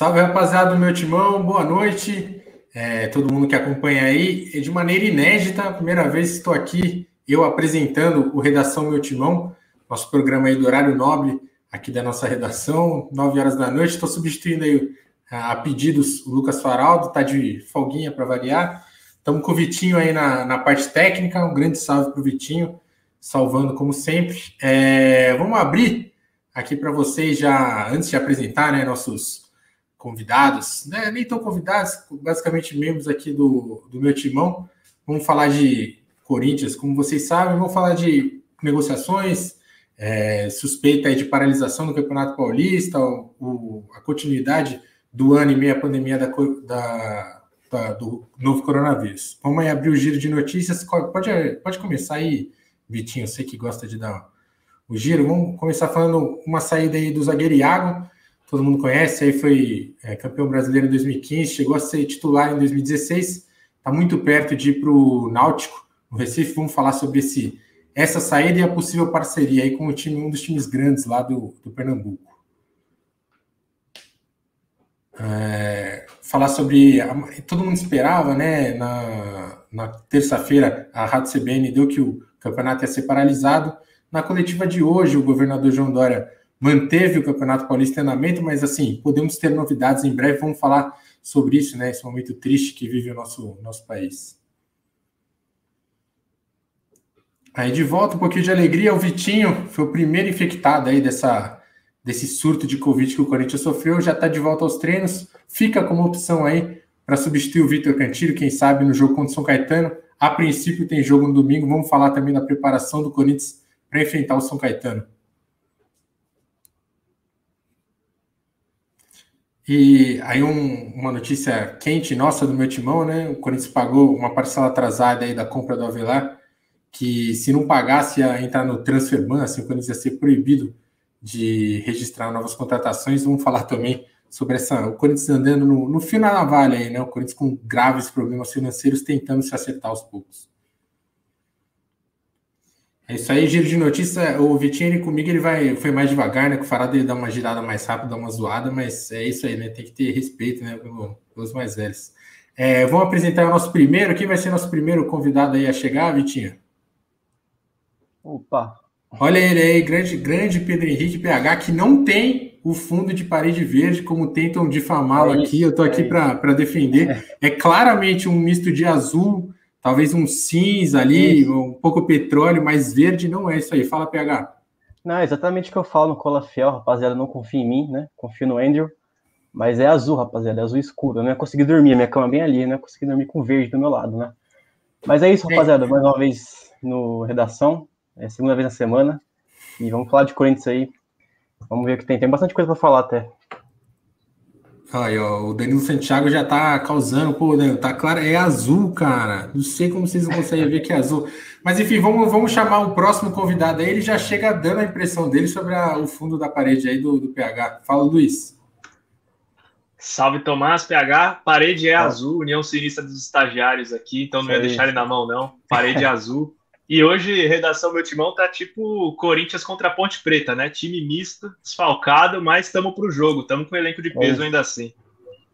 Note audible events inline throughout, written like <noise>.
Salve, rapaziada do meu timão, boa noite. É, todo mundo que acompanha aí. De maneira inédita, primeira vez estou aqui, eu apresentando o Redação Meu Timão, nosso programa aí do horário nobre aqui da nossa redação, 9 horas da noite. Estou substituindo aí a pedidos o Lucas Faraldo, tá de folguinha para variar. Estamos com o Vitinho aí na, na parte técnica, um grande salve para o Vitinho, salvando como sempre. É, vamos abrir aqui para vocês já, antes de apresentar né, nossos convidados, né? nem tão convidados, basicamente membros aqui do, do meu timão. Vamos falar de Corinthians, como vocês sabem, vamos falar de negociações, é, suspeita de paralisação do Campeonato Paulista, o, o, a continuidade do ano e meio a pandemia da, da, da, do novo coronavírus. Vamos aí abrir o giro de notícias. Pode, pode começar aí, Vitinho, você que gosta de dar o giro. Vamos começar falando uma saída aí do zagueiro Iago todo mundo conhece, aí foi é, campeão brasileiro em 2015, chegou a ser titular em 2016, está muito perto de ir para o Náutico, no Recife. Vamos falar sobre esse, essa saída e a possível parceria aí com o time, um dos times grandes lá do, do Pernambuco. É, falar sobre. Todo mundo esperava, né? Na, na terça-feira, a Rádio CBN deu que o campeonato ia ser paralisado. Na coletiva de hoje, o governador João Dória manteve o Campeonato Paulista em andamento, mas assim, podemos ter novidades em breve, vamos falar sobre isso, né? Esse momento triste que vive o nosso, nosso país. Aí de volta, um pouquinho de alegria, o Vitinho foi o primeiro infectado aí dessa, desse surto de Covid que o Corinthians sofreu, já está de volta aos treinos, fica como opção aí para substituir o Vitor Cantilho, quem sabe no jogo contra o São Caetano. A princípio tem jogo no domingo, vamos falar também da preparação do Corinthians para enfrentar o São Caetano. E aí um, uma notícia quente nossa do meu timão, né? O Corinthians pagou uma parcela atrasada aí da compra do Avelar, que se não pagasse ia entrar no transfer ban, assim, o Corinthians ia ser proibido de registrar novas contratações. Vamos falar também sobre essa, o Corinthians andando no, no fio na navalha aí, né? O Corinthians com graves problemas financeiros tentando se acertar aos poucos. É isso aí, giro de notícia. O Vitinho ele, comigo ele vai, foi mais devagar, né? Com o Farado ele dá uma girada mais rápida, dá uma zoada, mas é isso aí, né? Tem que ter respeito, né? Pelos mais velhos. É, vamos apresentar o nosso primeiro. Quem vai ser nosso primeiro convidado aí a chegar, Vitinho? Opa! Olha ele aí, grande, grande Pedro Henrique PH, que não tem o fundo de parede verde, como tentam difamá-lo é aqui. Eu tô aqui é para defender. É claramente um misto de azul talvez um cinza ali, isso. um pouco petróleo, mais verde, não é isso aí. Fala, PH. Não, é exatamente o que eu falo no Cola Fiel, rapaziada, não confia em mim, né? Confio no Andrew. Mas é azul, rapaziada, é azul escuro. Eu não ia conseguir dormir, minha cama é bem ali, né? Consegui dormir com verde do meu lado, né? Mas é isso, rapaziada, mais uma vez no Redação, é segunda vez na semana. E vamos falar de Corinthians aí. Vamos ver o que tem. Tem bastante coisa para falar até. Aí, ó, o Danilo Santiago já tá causando, pô, Danilo, tá claro, é azul, cara. Não sei como vocês não conseguem ver que é azul. Mas enfim, vamos, vamos chamar o próximo convidado aí. Ele já chega dando a impressão dele sobre a, o fundo da parede aí do, do PH. Fala, Luiz. Salve, Tomás, PH. Parede é azul, União Sinistra dos Estagiários aqui, então não ia deixar ele na mão, não. Parede é azul. E hoje, redação meu timão tá tipo Corinthians contra a Ponte Preta, né? Time misto, desfalcado, mas estamos pro jogo, estamos com elenco de peso é. ainda assim.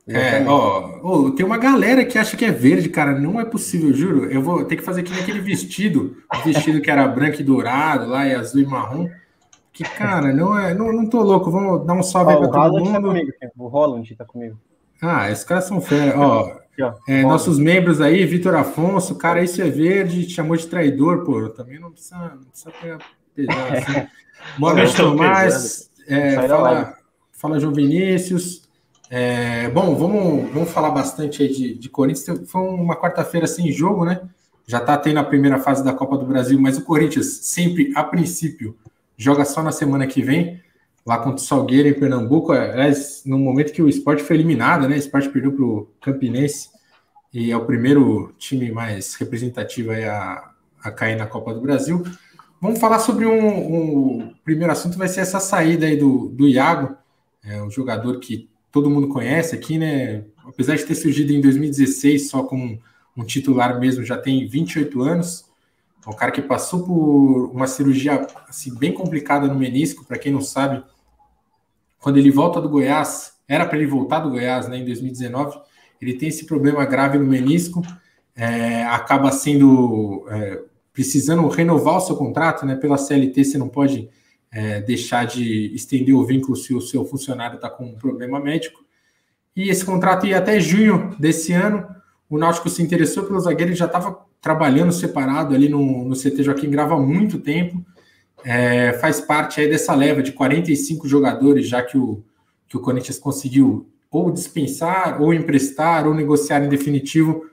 É, ó, ó, tem uma galera que acha que é verde, cara. Não é possível, juro. Eu vou ter que fazer aqui naquele vestido, vestido que era branco e dourado, lá e azul e marrom. Que, cara, não é. Não, não tô louco. Vamos dar um salve ó, aí pra todo mundo. Tá comigo, o Roland tá comigo. Ah, esses caras são fera. Ó, é, nossos membros aí, Vitor Afonso, cara, isso é verde, te chamou de traidor, pô. Também não precisa, não precisa pegar pesado <laughs> assim. Noite, Tomás. É, fala, fala, João Vinícius. É, bom, vamos, vamos falar bastante aí de, de Corinthians. Foi uma quarta-feira sem jogo, né? Já tá tendo a primeira fase da Copa do Brasil, mas o Corinthians sempre, a princípio, joga só na semana que vem lá contra o Salgueiro em Pernambuco. Aliás, no momento que o esporte foi eliminado, né? O esporte perdeu para o Campinense e é o primeiro time mais representativo a, a cair na Copa do Brasil. Vamos falar sobre um, um primeiro assunto, vai ser essa saída aí do, do Iago, é um jogador que todo mundo conhece aqui, né? Apesar de ter surgido em 2016 só como um titular mesmo, já tem 28 anos. É um cara que passou por uma cirurgia assim, bem complicada no menisco, para quem não sabe, quando ele volta do Goiás, era para ele voltar do Goiás né, em 2019. Ele tem esse problema grave no menisco, é, acaba sendo é, precisando renovar o seu contrato, né? Pela CLT você não pode é, deixar de estender o vínculo se o seu funcionário está com um problema médico. E esse contrato ia até junho desse ano. O Náutico se interessou pelo zagueiro, ele já estava trabalhando separado ali no, no CT Joaquim Grava há muito tempo. É, faz parte aí dessa leva de 45 jogadores, já que o, que o Corinthians conseguiu ou dispensar, ou emprestar, ou negociar em definitivo,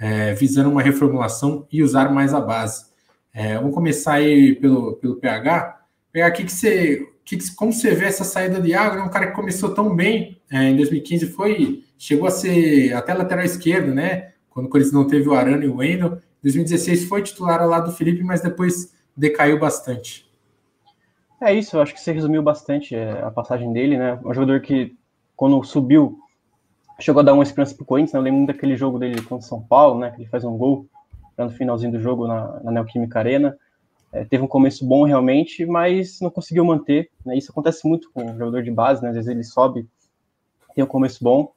é, visando uma reformulação e usar mais a base. É, vamos começar aí pelo, pelo PH. PH, que que você, que que, como você vê essa saída de Iago? É um cara que começou tão bem é, em 2015, foi chegou a ser até lateral esquerdo, né? Quando o Corinthians não teve o Arana e o Wendel. Em 2016 foi titular ao lado do Felipe, mas depois decaiu bastante. É isso, eu acho que você resumiu bastante é, a passagem dele, né? Um jogador que, quando subiu, chegou a dar uma esperança pro Corinthians, né? Eu lembro muito daquele jogo dele contra o São Paulo, né? Que ele faz um gol no finalzinho do jogo na, na Neoquímica Arena. É, teve um começo bom realmente, mas não conseguiu manter. Né? Isso acontece muito com o jogador de base, né? Às vezes ele sobe, tem um começo bom,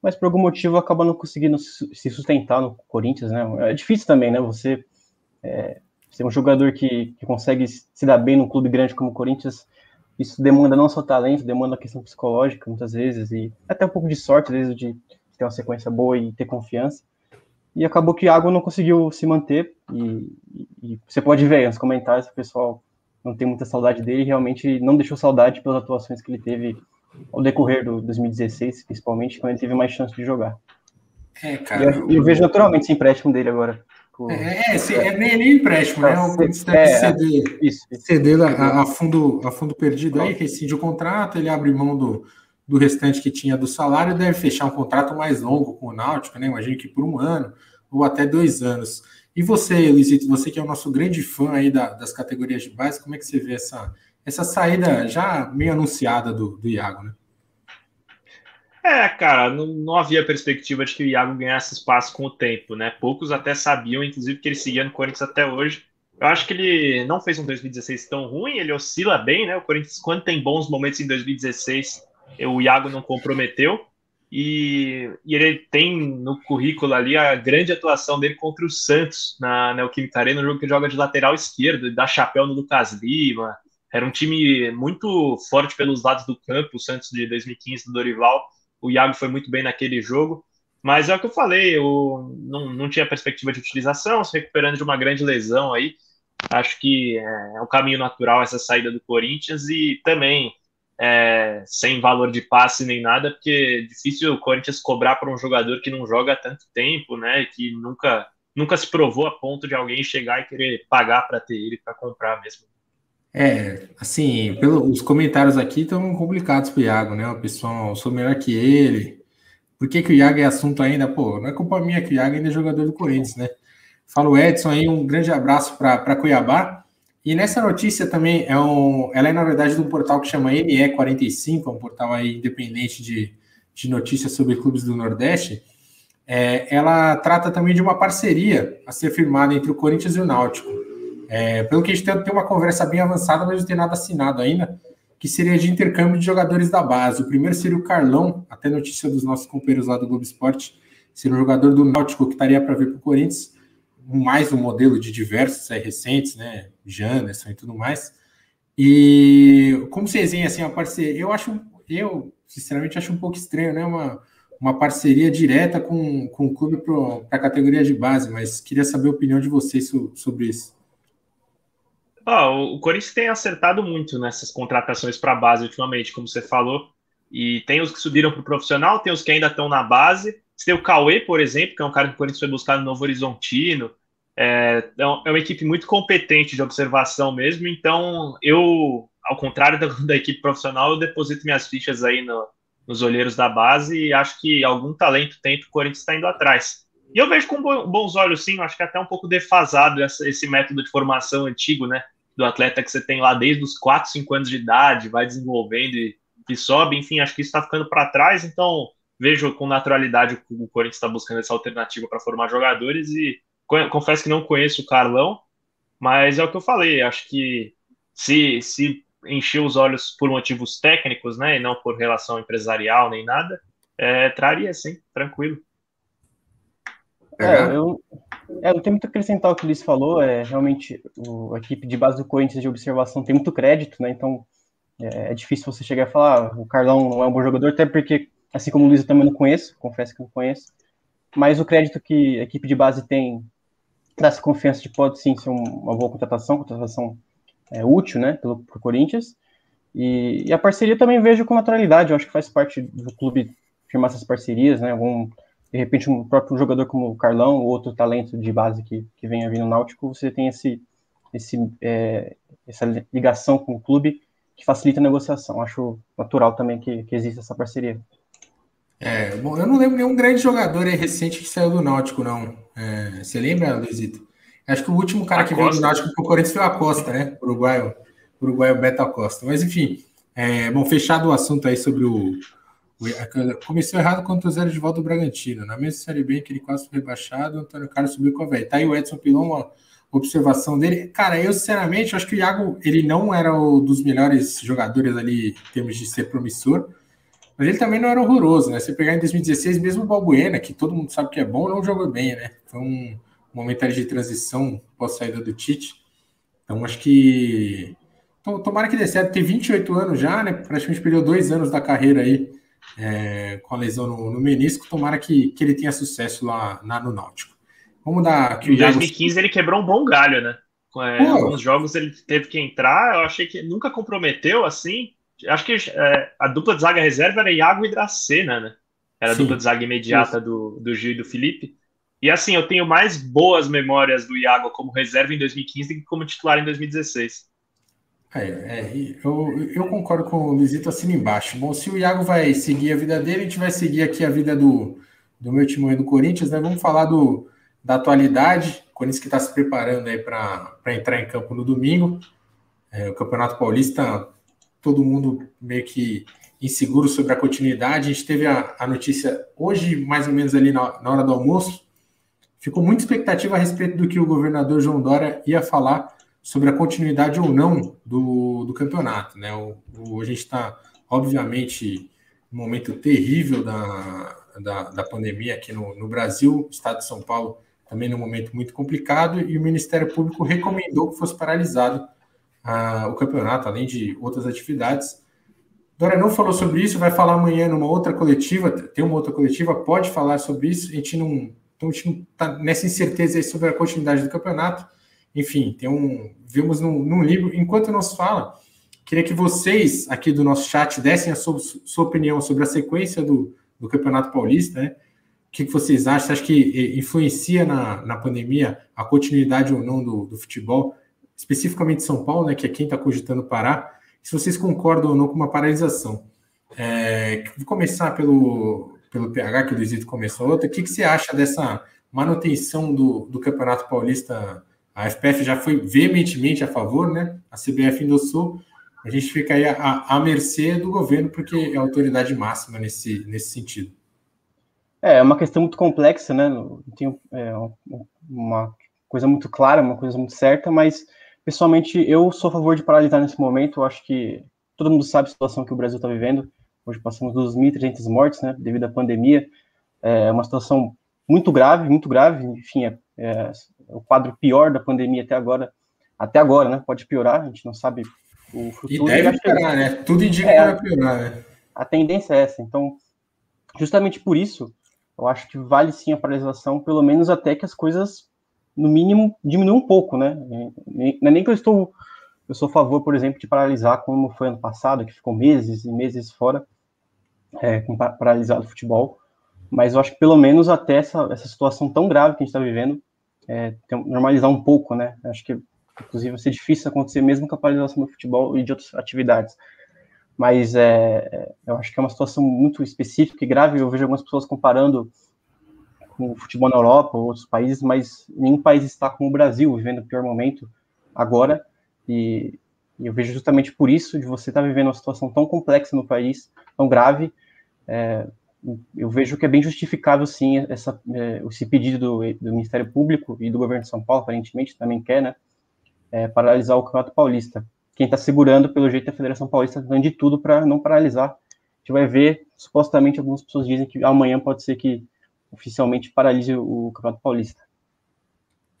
mas por algum motivo acaba não conseguindo se sustentar no Corinthians, né? É difícil também, né? Você é, ser um jogador que, que consegue se dar bem num clube grande como o Corinthians, isso demanda não só talento, demanda a questão psicológica muitas vezes e até um pouco de sorte, às vezes, de ter uma sequência boa e ter confiança. E acabou que Água não conseguiu se manter. E, e, você pode ver nos comentários o pessoal não tem muita saudade dele. Realmente não deixou saudade pelas atuações que ele teve ao decorrer do 2016, principalmente, quando ele teve mais chance de jogar. É, cara. E eu, eu vejo naturalmente esse empréstimo dele agora. É, é, é, nem, nem empréstimo, né? O Corinthians deve é, ceder, isso, ceder a, a, fundo, a fundo perdido aí, rescinde o contrato, ele abre mão do, do restante que tinha do salário, deve fechar um contrato mais longo com o Náutico, né? Imagino que por um ano ou até dois anos. E você, Luizito, você que é o nosso grande fã aí da, das categorias de base, como é que você vê essa, essa saída já meio anunciada do, do Iago, né? É, cara, não, não, havia perspectiva de que o Iago ganhasse espaço com o tempo, né? Poucos até sabiam, inclusive, que ele seguia no Corinthians até hoje. Eu acho que ele não fez um 2016 tão ruim, ele oscila bem, né? O Corinthians, quando tem bons momentos em 2016, o Iago não comprometeu. E, e, ele tem no currículo ali a grande atuação dele contra o Santos na Neoquímica Arena, no jogo que joga de lateral esquerdo, dá chapéu no Lucas Lima. Era um time muito forte pelos lados do campo, o Santos de 2015 do Dorival o Iago foi muito bem naquele jogo. Mas é o que eu falei, eu não, não tinha perspectiva de utilização, se recuperando de uma grande lesão aí. Acho que é, é um caminho natural essa saída do Corinthians e também é, sem valor de passe nem nada, porque é difícil o Corinthians cobrar para um jogador que não joga há tanto tempo, né? Que nunca, nunca se provou a ponto de alguém chegar e querer pagar para ter ele para comprar mesmo. É, assim, pelo, os comentários aqui estão complicados para o Iago, né? O pessoal, sou melhor que ele. Por que, que o Iago é assunto ainda? Pô, não é culpa minha que o Iago ainda é jogador do Corinthians, né? Fala o Edson aí, um grande abraço para Cuiabá. E nessa notícia também, é um, ela é na verdade de um portal que chama ME45, é um portal aí independente de, de notícias sobre clubes do Nordeste. É, ela trata também de uma parceria a ser firmada entre o Corinthians e o Náutico. É, pelo que a gente tem, tem uma conversa bem avançada, mas não tem nada assinado ainda, que seria de intercâmbio de jogadores da base. O primeiro seria o Carlão, até notícia dos nossos companheiros lá do Globo Esporte, seria um jogador do Náutico que estaria para vir para o Corinthians, mais um modelo de diversos aí, recentes, né? Janderson e tudo mais. E como vocês veem assim, a parceria, eu acho, eu sinceramente acho um pouco estranho, né? Uma, uma parceria direta com, com o clube para a categoria de base, mas queria saber a opinião de vocês sobre isso. O Corinthians tem acertado muito nessas contratações para a base ultimamente, como você falou. E tem os que subiram para o profissional, tem os que ainda estão na base. Você tem o Cauê, por exemplo, que é um cara que o Corinthians foi buscar no Novo Horizontino. É, é, é uma equipe muito competente de observação mesmo. Então, eu, ao contrário <laughs> da, da equipe profissional, eu deposito minhas fichas aí no, nos olheiros da base e acho que algum talento tem para o Corinthians estar tá indo atrás. E eu vejo com bons olhos, sim, acho que é até um pouco defasado essa, esse método de formação antigo, né? Do atleta que você tem lá desde os 4, 5 anos de idade, vai desenvolvendo e, e sobe, enfim, acho que isso está ficando para trás, então vejo com naturalidade o Corinthians está buscando essa alternativa para formar jogadores e confesso que não conheço o Carlão, mas é o que eu falei, acho que se, se encher os olhos por motivos técnicos, né, e não por relação empresarial nem nada, é, traria sim, tranquilo. É, eu, é, não tem muito a acrescentar o que o Luiz falou, é realmente o, a equipe de base do Corinthians de observação tem muito crédito, né, então é, é difícil você chegar e falar, ah, o Carlão não é um bom jogador, até porque, assim como o Luiz eu também não conheço, confesso que não conheço, mas o crédito que a equipe de base tem traz confiança de pode sim ser uma boa contratação, contratação é, útil, né, pelo pro Corinthians. E, e, a parceria também vejo com naturalidade. Eu acho que faz parte do clube firmar essas parcerias, né? Algum, de repente, um próprio jogador como o Carlão, ou outro talento de base que, que venha vindo no Náutico, você tem esse, esse, é, essa ligação com o clube que facilita a negociação. Acho natural também que, que exista essa parceria. É, bom, eu não lembro nenhum grande jogador aí recente que saiu do Náutico, não. É, você lembra, Luizito? Acho que o último cara que veio do Náutico pro Corinthians foi o Acosta, né? Uruguaio, Uruguaio Beto Acosta. Mas enfim, é, bom, fechado o assunto aí sobre o. começou errado contra o volta do Bragantino. Na mesma Série B que ele quase foi rebaixado, o Antônio Carlos subiu com a velha. Tá aí o Edson Pilon, uma observação dele. Cara, eu sinceramente acho que o Iago ele não era um dos melhores jogadores ali em termos de ser promissor. Mas ele também não era horroroso, né? Você pegar em 2016, mesmo o Balbuena, que todo mundo sabe que é bom, não jogou bem, né? Foi um momento de transição pós saída do Tite. Então, acho que. Tomara que dê certo. Tem 28 anos já, né? Praticamente perdeu dois anos da carreira aí é, com a lesão no, no, menisco. Tomara que, que ele tenha sucesso lá, lá no Náutico. Vamos dar. Em 2015 ele quebrou um bom galho, né? É, alguns jogos ele teve que entrar. Eu achei que nunca comprometeu assim acho que é, a dupla de zaga reserva era Iago e Dracena, né? Era a Sim, dupla de zaga imediata do, do Gil e do Felipe. E assim, eu tenho mais boas memórias do Iago como reserva em 2015 do que como titular em 2016. É, eu, eu concordo com o Luizito assim embaixo. Bom, se o Iago vai seguir a vida dele, a gente vai seguir aqui a vida do, do meu time do Corinthians, né? Vamos falar do, da atualidade. O Corinthians que está se preparando aí para entrar em campo no domingo. É, o Campeonato Paulista todo mundo meio que inseguro sobre a continuidade. A gente teve a, a notícia hoje, mais ou menos ali na, na, hora do almoço. Ficou muita expectativa a respeito do que o governador João Dória ia falar sobre a continuidade ou não do, do campeonato. Né? O, o a gente está, obviamente, num momento terrível da, da, da pandemia aqui no, no Brasil, estado de São Paulo também num momento muito complicado, e o Ministério Público recomendou que fosse paralisado o campeonato, além de outras atividades. Dora não falou sobre isso, vai falar amanhã numa outra coletiva, tem uma outra coletiva, pode falar sobre isso. A gente não, então a gente não está nessa incerteza sobre a continuidade do campeonato. Enfim, tem um, vimos num, num livro. Enquanto nos fala, queria que vocês aqui do nosso chat dessem a sua, sua opinião sobre a sequência do, do Campeonato Paulista, né? O que, vocês acham? Você acha que influencia na, na pandemia a continuidade ou não do, do futebol? especificamente São Paulo, né, que é quem está cogitando parar, se vocês concordam ou não com uma paralisação. É, vou começar pelo, pelo PH, que o Luizito começou outra. O que, que você acha dessa manutenção do, do Campeonato Paulista? A FPF já foi veementemente a favor, né? A CBF endossou. A gente fica aí à, mercê do governo, porque é a autoridade máxima nesse, nesse sentido. É, é uma questão muito complexa, né? Tem é, uma coisa muito clara, uma coisa muito certa, mas Pessoalmente, eu sou a favor de paralisar nesse momento. Eu acho que todo mundo sabe a situação que o Brasil está vivendo. Hoje passamos dos 1.300 mortes, né, devido à pandemia. É uma situação muito grave, muito grave. Enfim, é, é, o quadro pior da pandemia até agora. Até agora, né? Pode piorar, a gente não sabe o futuro. E deve piorar, né? Tudo indica é, que vai piorar, né? A tendência é essa. Então, justamente por isso, eu acho que vale sim a paralisação, pelo menos até que as coisas no mínimo, diminuir um pouco, né? Não é nem que eu estou, eu sou a favor, por exemplo, de paralisar como foi ano passado, que ficou meses e meses fora, é, com paralisado o futebol, mas eu acho que pelo menos até essa, essa situação tão grave que a gente está vivendo, é, normalizar um pouco, né? Acho que, inclusive, vai ser difícil acontecer mesmo com a paralisação do futebol e de outras atividades. Mas é, eu acho que é uma situação muito específica e grave. Eu vejo algumas pessoas comparando com o futebol na Europa ou outros países, mas nenhum país está como o Brasil, vivendo o pior momento agora. E, e eu vejo justamente por isso, de você estar vivendo uma situação tão complexa no país, tão grave, é, eu vejo que é bem justificável, sim, essa, é, esse pedido do, do, Ministério Público e do governo de São Paulo, aparentemente, também quer, né, é, paralisar o Campeonato Paulista. quem está segurando, pelo jeito, a Federação Paulista dando de tudo para não paralisar. A gente vai ver, supostamente, algumas pessoas dizem que amanhã pode ser que oficialmente paralise o Campeonato Paulista.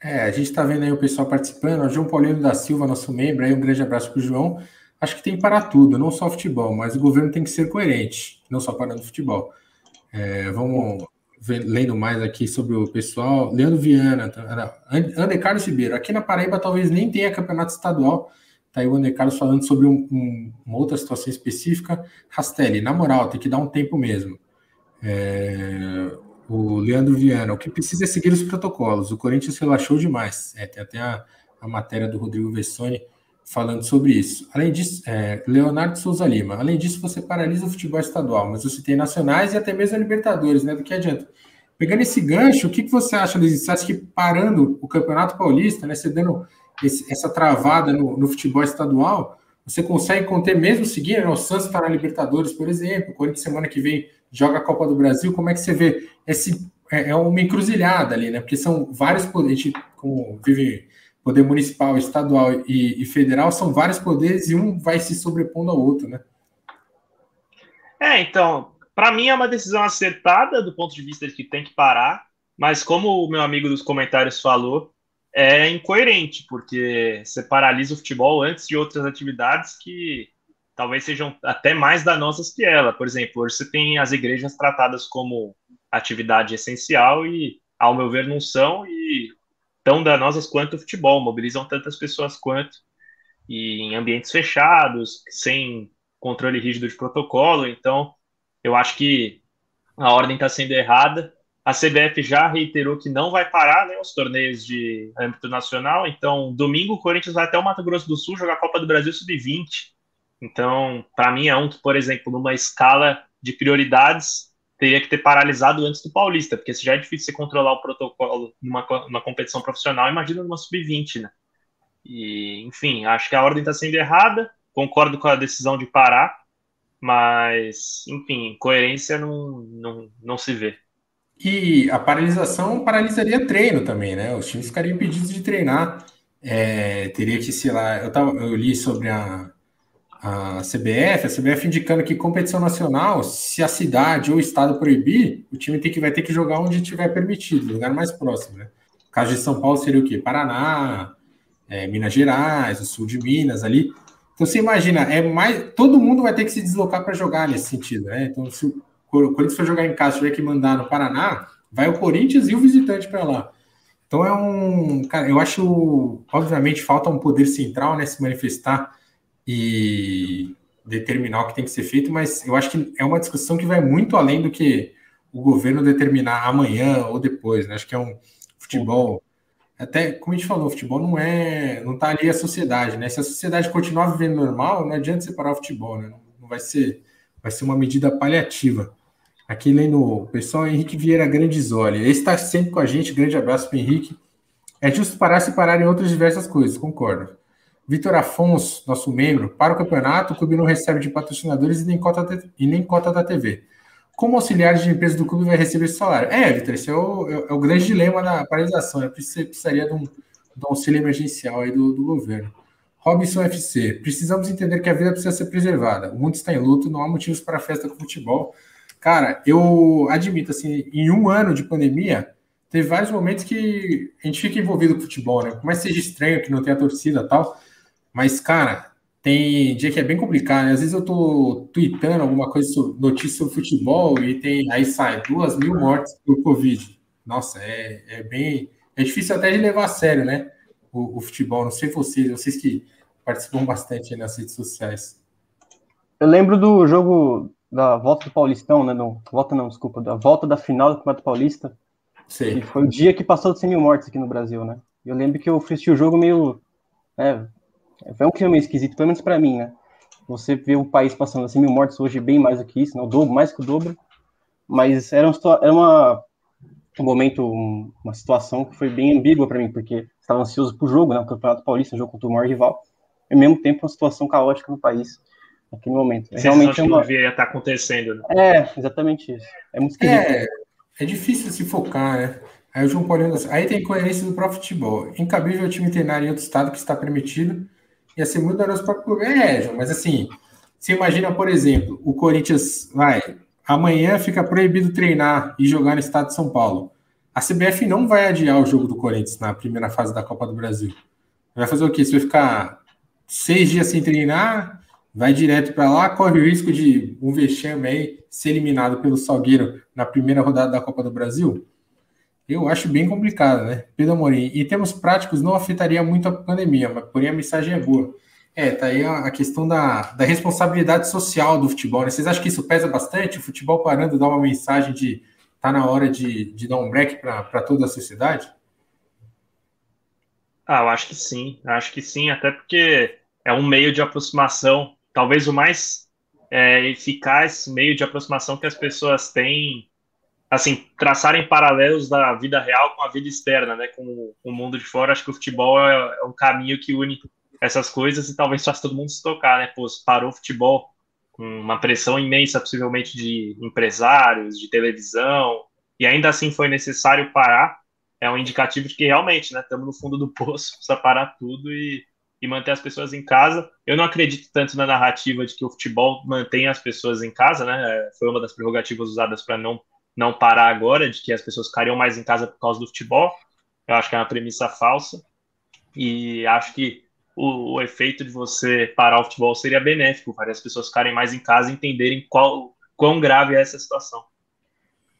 É, a gente está vendo aí o pessoal participando, o João Paulino da Silva, nosso membro, aí um grande abraço para o João. Acho que tem para tudo, não só futebol, mas o governo tem que ser coerente, não só parando futebol. É, vamos ver, lendo mais aqui sobre o pessoal. Leandro Viana, tá, Ander Carlos Ribeiro. Aqui na Paraíba talvez nem tenha campeonato estadual, Tá aí o André Carlos falando sobre um, um, uma outra situação específica. Rastelli, na moral, tem que dar um tempo mesmo. É, o Leandro Viana, o que precisa é seguir os protocolos. O Corinthians relaxou demais. É, tem até a, a, matéria do Rodrigo Vessoni falando sobre isso. Além disso, é, Leonardo Souza Lima, além disso, você paralisa o futebol estadual, mas você tem nacionais e até mesmo a Libertadores, né? Do que adianta? Pegando esse gancho, o que, que você acha, Luiz? Você acha que parando o Campeonato Paulista, né? Você dando esse, essa travada no, no, futebol estadual, você consegue conter mesmo seguindo, né? o Santos está na Libertadores, por exemplo, o Corinthians semana que vem joga a Copa do Brasil, como é que você vê? Esse, é, é uma encruzilhada ali, né? Porque são vários a gente como vive poder municipal, estadual e, e federal, são vários poderes e um vai se sobrepondo ao outro, né? É, então, para mim é uma decisão acertada do ponto de vista de que tem que parar, mas como o meu amigo dos comentários falou, é incoerente, porque você paralisa o futebol antes de outras atividades que talvez sejam até mais danosas que ela. Por exemplo, hoje você tem as igrejas tratadas como atividade essencial e, ao meu ver, não são e tão danosas quanto o futebol, mobilizam tantas pessoas quanto e em ambientes fechados, sem controle rígido de protocolo. Então, eu acho que a ordem está sendo errada a CBF já reiterou que não vai parar né, os torneios de âmbito nacional. Então, domingo, o Corinthians vai até o Mato Grosso do Sul jogar a Copa do Brasil Sub-20. Então, para mim, é um que, por exemplo, numa escala de prioridades, teria que ter paralisado antes do Paulista, porque se já é difícil você controlar o protocolo numa, numa competição profissional, imagina numa Sub-20, né? E, enfim, acho que a ordem está sendo errada, concordo com a decisão de parar, mas, enfim, coerência não, não, não se vê. E a paralisação paralisaria treino também, né? Os times ficariam impedidos de treinar. É, teria que, sei lá, eu, tava, eu li sobre a, a CBF, a CBF indicando que competição nacional, se a cidade ou o estado proibir, o time tem que, vai ter que jogar onde tiver permitido, lugar mais próximo, né? O caso de São Paulo seria o quê? Paraná, é, Minas Gerais, o sul de Minas ali. Então você imagina, é mais. Todo mundo vai ter que se deslocar para jogar nesse sentido, né? Então, se o Corinthians for jogar em casa, tiver que mandar no Paraná, vai o Corinthians e o visitante para lá. Então é um. Cara, eu acho. Obviamente, falta um poder central, né? Se manifestar e determinar o que tem que ser feito, mas eu acho que é uma discussão que vai muito além do que o governo determinar amanhã ou depois, né? Acho que é um futebol. Até como a gente falou, o futebol não é. não tá ali a sociedade, né? Se a sociedade continuar vivendo normal, não adianta separar o futebol, né? Não, vai ser. Vai ser uma medida paliativa. Aqui lendo o pessoal, Henrique Vieira Grandizoli. Ele está sempre com a gente. Grande abraço para Henrique. É justo parar se parar em outras diversas coisas, concordo. Vitor Afonso, nosso membro, para o campeonato, o clube não recebe de patrocinadores e nem cota, e nem cota da TV. Como auxiliares de empresa do clube vai receber esse salário? É, Vitor, esse é o, é, é o grande dilema da paralisação. Né? Você precisaria de um, de um auxílio emergencial aí do, do governo. Robinson FC, precisamos entender que a vida precisa ser preservada. O mundo está em luto, não há motivos para festa com futebol. Cara, eu admito, assim, em um ano de pandemia, teve vários momentos que a gente fica envolvido com futebol, né? Por mais seja estranho que não tenha torcida tal, mas, cara, tem dia que é bem complicado, né? Às vezes eu tô tweetando alguma coisa, sobre, notícia sobre futebol e tem, aí sai duas mil mortes por Covid. Nossa, é, é bem. É difícil até de levar a sério, né? O, o futebol. Não sei vocês, vocês que participam bastante nas redes sociais. Eu lembro do jogo da volta do Paulistão, né? Não, volta não, desculpa, da volta da final do Campeonato Paulista. Sim. foi o dia que passou de 100 mil mortes aqui no Brasil, né? Eu lembro que eu assisti o jogo meio. Né, foi um clima meio esquisito, pelo menos pra mim, né? Você vê o país passando 100 mil mortes hoje bem mais do que isso, né? o dobro, mais que o dobro. Mas era, um, era uma, um momento, uma situação que foi bem ambígua para mim, porque estava ansioso pro jogo, né? O Campeonato Paulista, um jogo contra o maior rival. E ao mesmo tempo, uma situação caótica no país naquele momento. É realmente é uma... que não estar acontecendo. Né? É, exatamente isso. É muito esquisito. É, é difícil se focar, né? Aí o João Paulinho, aí tem coerência do próprio futebol. Incabível o time treinar em outro estado que está permitido ia ser muito danoso para o. É, João, mas assim, você imagina, por exemplo, o Corinthians vai, amanhã fica proibido treinar e jogar no estado de São Paulo. A CBF não vai adiar o jogo do Corinthians na primeira fase da Copa do Brasil. Vai fazer o quê? Você vai ficar seis dias sem treinar, vai direto para lá, corre o risco de um vexame aí ser eliminado pelo Salgueiro na primeira rodada da Copa do Brasil? Eu acho bem complicado, né? Pedro Amorim. Em termos práticos, não afetaria muito a pandemia, mas porém a mensagem é boa. É, tá aí a questão da, da responsabilidade social do futebol. Né? Vocês acham que isso pesa bastante? O futebol parando dá uma mensagem de tá na hora de, de dar um break para toda a sociedade? Ah, eu acho que sim, acho que sim, até porque é um meio de aproximação, talvez o mais é, eficaz meio de aproximação que as pessoas têm assim, traçarem paralelos da vida real com a vida externa, né, com, o mundo de fora. Acho que o futebol é, é, um caminho que une essas coisas e talvez faça todo mundo se tocar, né? Pô, parou o futebol com uma pressão imensa, possivelmente de empresários, de televisão, e ainda assim foi necessário parar. É um indicativo de que realmente, né, estamos no fundo do poço, <laughs> precisa parar tudo e, e manter as pessoas em casa. Eu não acredito tanto na narrativa de que o futebol mantém as pessoas em casa, né? Foi uma das prerrogativas usadas para não não parar agora, de que as pessoas ficariam mais em casa por causa do futebol. Eu acho que é uma premissa falsa. E acho que o, o efeito de você parar o futebol seria benéfico, para as pessoas ficarem mais em casa e entenderem qual, quão grave é essa situação.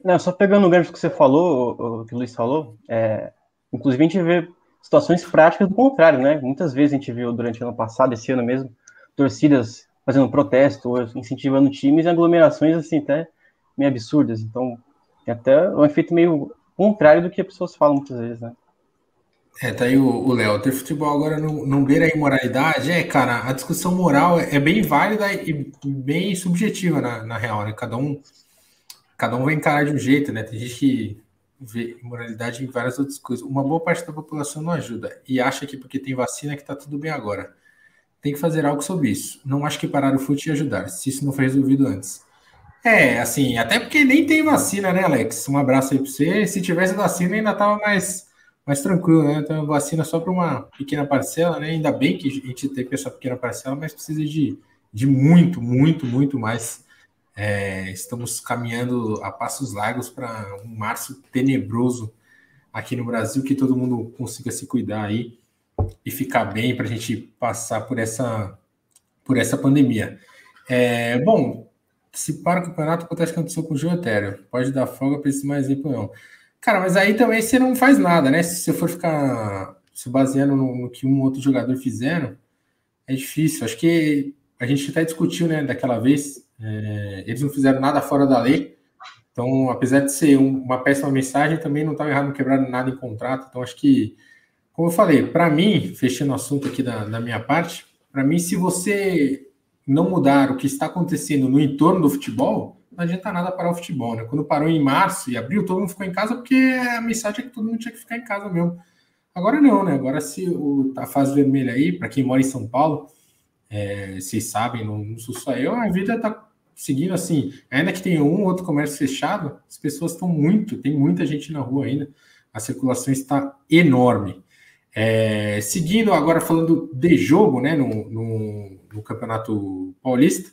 Não, só pegando o gancho que você falou, o que o Luiz falou, é, inclusive a gente vê situações práticas do contrário, né? Muitas vezes a gente viu durante o ano passado, esse ano mesmo, torcidas fazendo protesto, incentivando times e aglomerações assim até meio absurdas. Então, tem até um efeito meio contrário do que as pessoas falam muitas vezes, né? É, tá aí o Léo. Ter futebol agora não, beira a imoralidade. É, cara, a discussão moral é bem válida e bem subjetiva, na, na real, né? Cada um, cada um vai encarar de um jeito, né? Tem gente que vê imoralidade em várias outras coisas. Uma boa parte da população não ajuda e acha que porque tem vacina que tá tudo bem agora. Tem que fazer algo sobre isso. Não acho que parar o futebol ia ajudar, se isso não foi resolvido antes. É, assim, até porque nem tem vacina, né, Alex? Um abraço aí para você. Se tivesse vacina, ainda tava mais, mais tranquilo, né? Então, vacina só para uma pequena parcela, né? Ainda bem que a gente teve essa pequena parcela, mas precisa de, de muito, muito, muito mais. É, estamos caminhando a passos largos para um março tenebroso aqui no Brasil, que todo mundo consiga se cuidar aí e ficar bem para a gente passar por essa, por essa pandemia. É, bom, se para o campeonato, acontece que aconteceu com o Gil Etério. Pode dar folga para esse mais exemplo, não. Cara, mas aí também você não faz nada, né? Se você for ficar se baseando no, que um outro jogador fizeram, é difícil. Acho que a gente até discutiu, né, daquela vez. É, eles não fizeram nada fora da lei. Então, apesar de ser um, uma péssima mensagem, também não estava errado, não quebraram nada em contrato. Então, acho que, como eu falei, para mim, fechando o assunto aqui da, da minha parte, para mim, se você não mudar o que está acontecendo no entorno do futebol, não adianta nada parar o futebol, né? Quando parou em março e abril, todo mundo ficou em casa porque a mensagem é que todo mundo tinha que ficar em casa mesmo. Agora não, né? Agora se o, a fase vermelha aí, para quem mora em São Paulo, é, vocês sabem, não, não sou só eu, a vida está seguindo assim. Ainda que tenha um ou outro comércio fechado, as pessoas estão muito, tem muita gente na rua ainda, a circulação está enorme. É, seguindo agora falando de jogo, né, no, no no Campeonato Paulista.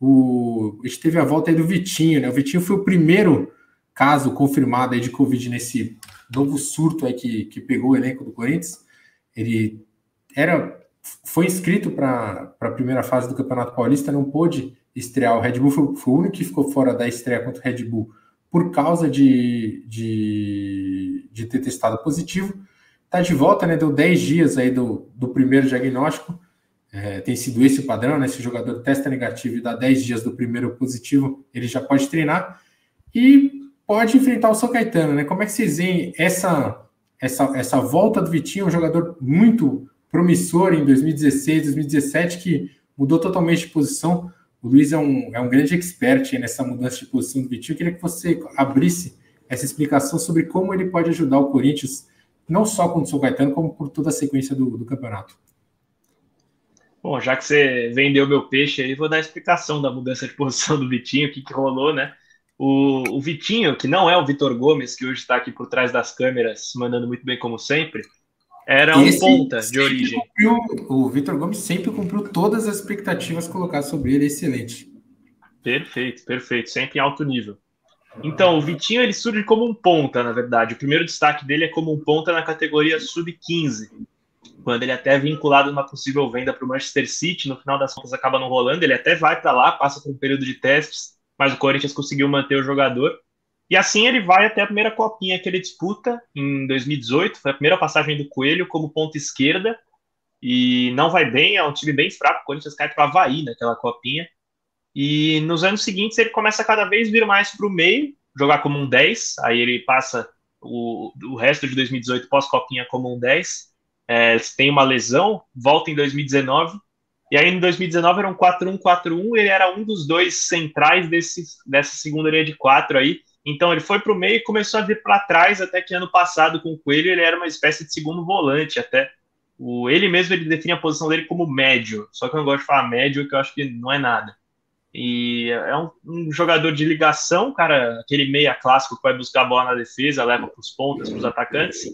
O, a gente teve a volta aí do Vitinho, né? O Vitinho foi o primeiro caso confirmado aí de Covid nesse novo surto aí que, que pegou o elenco do Corinthians. Ele era foi inscrito para a primeira fase do Campeonato Paulista, não pôde estrear. O Red Bull foi, foi, o único que ficou fora da estreia contra o Red Bull por causa de, de, de ter testado positivo. Está de volta, né? Deu 10 dias aí do, do primeiro diagnóstico. É, tem sido esse o padrão, né? Se o jogador testa negativo e dá 10 dias do primeiro positivo, ele já pode treinar e pode enfrentar o São Caetano, né? Como é que vocês veem essa, essa, essa volta do Vitinho, um jogador muito promissor em 2016, 2017, que mudou totalmente de posição. O Luiz é um, é um grande expert nessa mudança de posição do Vitinho. Eu queria que você abrisse essa explicação sobre como ele pode ajudar o Corinthians, não só contra o São Caetano, como por toda a sequência do, do campeonato. Bom, já que você vendeu meu peixe aí, vou dar a explicação da mudança de posição do Vitinho, o que, que rolou, né? O, o, Vitinho, que não é o Vitor Gomes, que hoje está aqui por trás das câmeras, mandando muito bem como sempre, Era um ponta de origem. Cumpriu, o Vitor Gomes sempre cumpriu todas as expectativas colocadas sobre ele, excelente. Perfeito, perfeito, sempre em alto nível. Então, o Vitinho ele surge como um ponta, na verdade. O primeiro destaque dele é como um ponta na categoria sub-15, quando ele até é vinculado numa possível venda para o Manchester City, no final das contas acaba não rolando, ele até vai para lá, passa por um período de testes, mas o Corinthians conseguiu manter o jogador. E assim ele vai até a primeira copinha que ele disputa em 2018, foi a primeira passagem do Coelho como ponta esquerda, e não vai bem, é um time bem fraco, o Corinthians cai para o Havaí naquela copinha, e nos anos seguintes ele começa a cada vez vir mais para o meio, jogar como um 10. Aí ele passa o, o resto de 2018 pós-copinha como um 10. É, tem uma lesão, volta em 2019. E aí em 2019 era um 4-1-4-1. Ele era um dos dois centrais desse, dessa segunda linha de quatro aí. Então ele foi para o meio e começou a vir para trás, até que ano passado com o Coelho ele era uma espécie de segundo volante até. O, ele mesmo ele define a posição dele como médio, só que eu não gosto de falar médio, que eu acho que não é nada. E é um, um, jogador de ligação, cara, aquele meia clássico que vai buscar a bola na defesa, leva para os pontas, para os atacantes.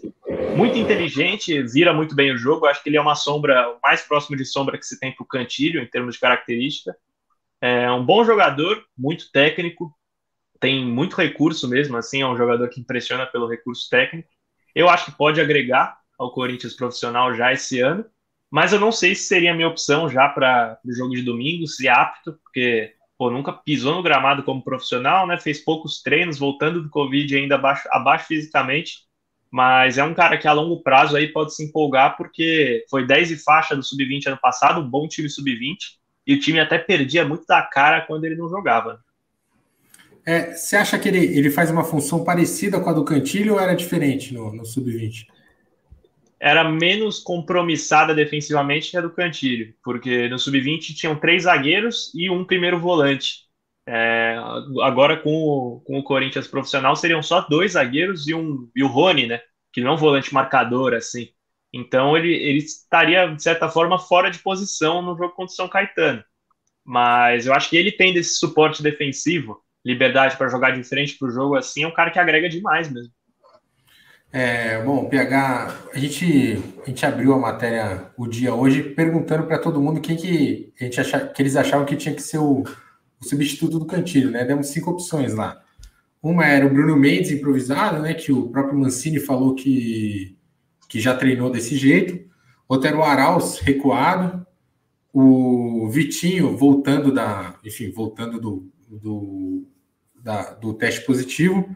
Muito inteligente, vira muito bem o jogo. Acho que ele é uma sombra, o mais próximo de sombra que se tem para o Cantilho, em termos de característica. É um bom jogador, muito técnico, tem muito recurso mesmo, assim, é um jogador que impressiona pelo recurso técnico. Eu acho que pode agregar ao Corinthians profissional já esse ano. Mas eu não sei se seria a minha opção já para o jogo de domingo, se é apto, porque pô, nunca pisou no gramado como profissional, né? Fez poucos treinos, voltando do Covid ainda abaixo, abaixo fisicamente. Mas é um cara que a longo prazo aí pode se empolgar, porque foi 10 e faixa do Sub-20 ano passado, um bom time Sub-20, e o time até perdia muito da cara quando ele não jogava. É, você acha que ele, ele faz uma função parecida com a do Cantilho ou era diferente no, no Sub-20? era menos compromissada defensivamente que a do Cantilho, porque no sub-20 tinham três zagueiros e um primeiro volante. É, agora com o, com o Corinthians profissional seriam só dois zagueiros e, um, e o Rony, né? Que não é um volante marcador assim. Então ele, ele estaria, de certa forma, fora de posição no jogo contra o São Caetano. Mas eu acho que ele tem desse suporte defensivo, liberdade para jogar de frente para o jogo assim, é um cara que agrega demais mesmo. É, bom, PH, a gente, a gente abriu a matéria o dia hoje perguntando para todo mundo quem que, a gente acha, que eles achavam que tinha que ser o, o substituto do Cantilho, né? Demos cinco opções lá. Uma era o Bruno Mendes improvisado, né? Que o próprio Mancini falou que, que já treinou desse jeito. Outra era o Arauz recuado. O Vitinho voltando da, enfim, voltando do, do, da, do teste positivo.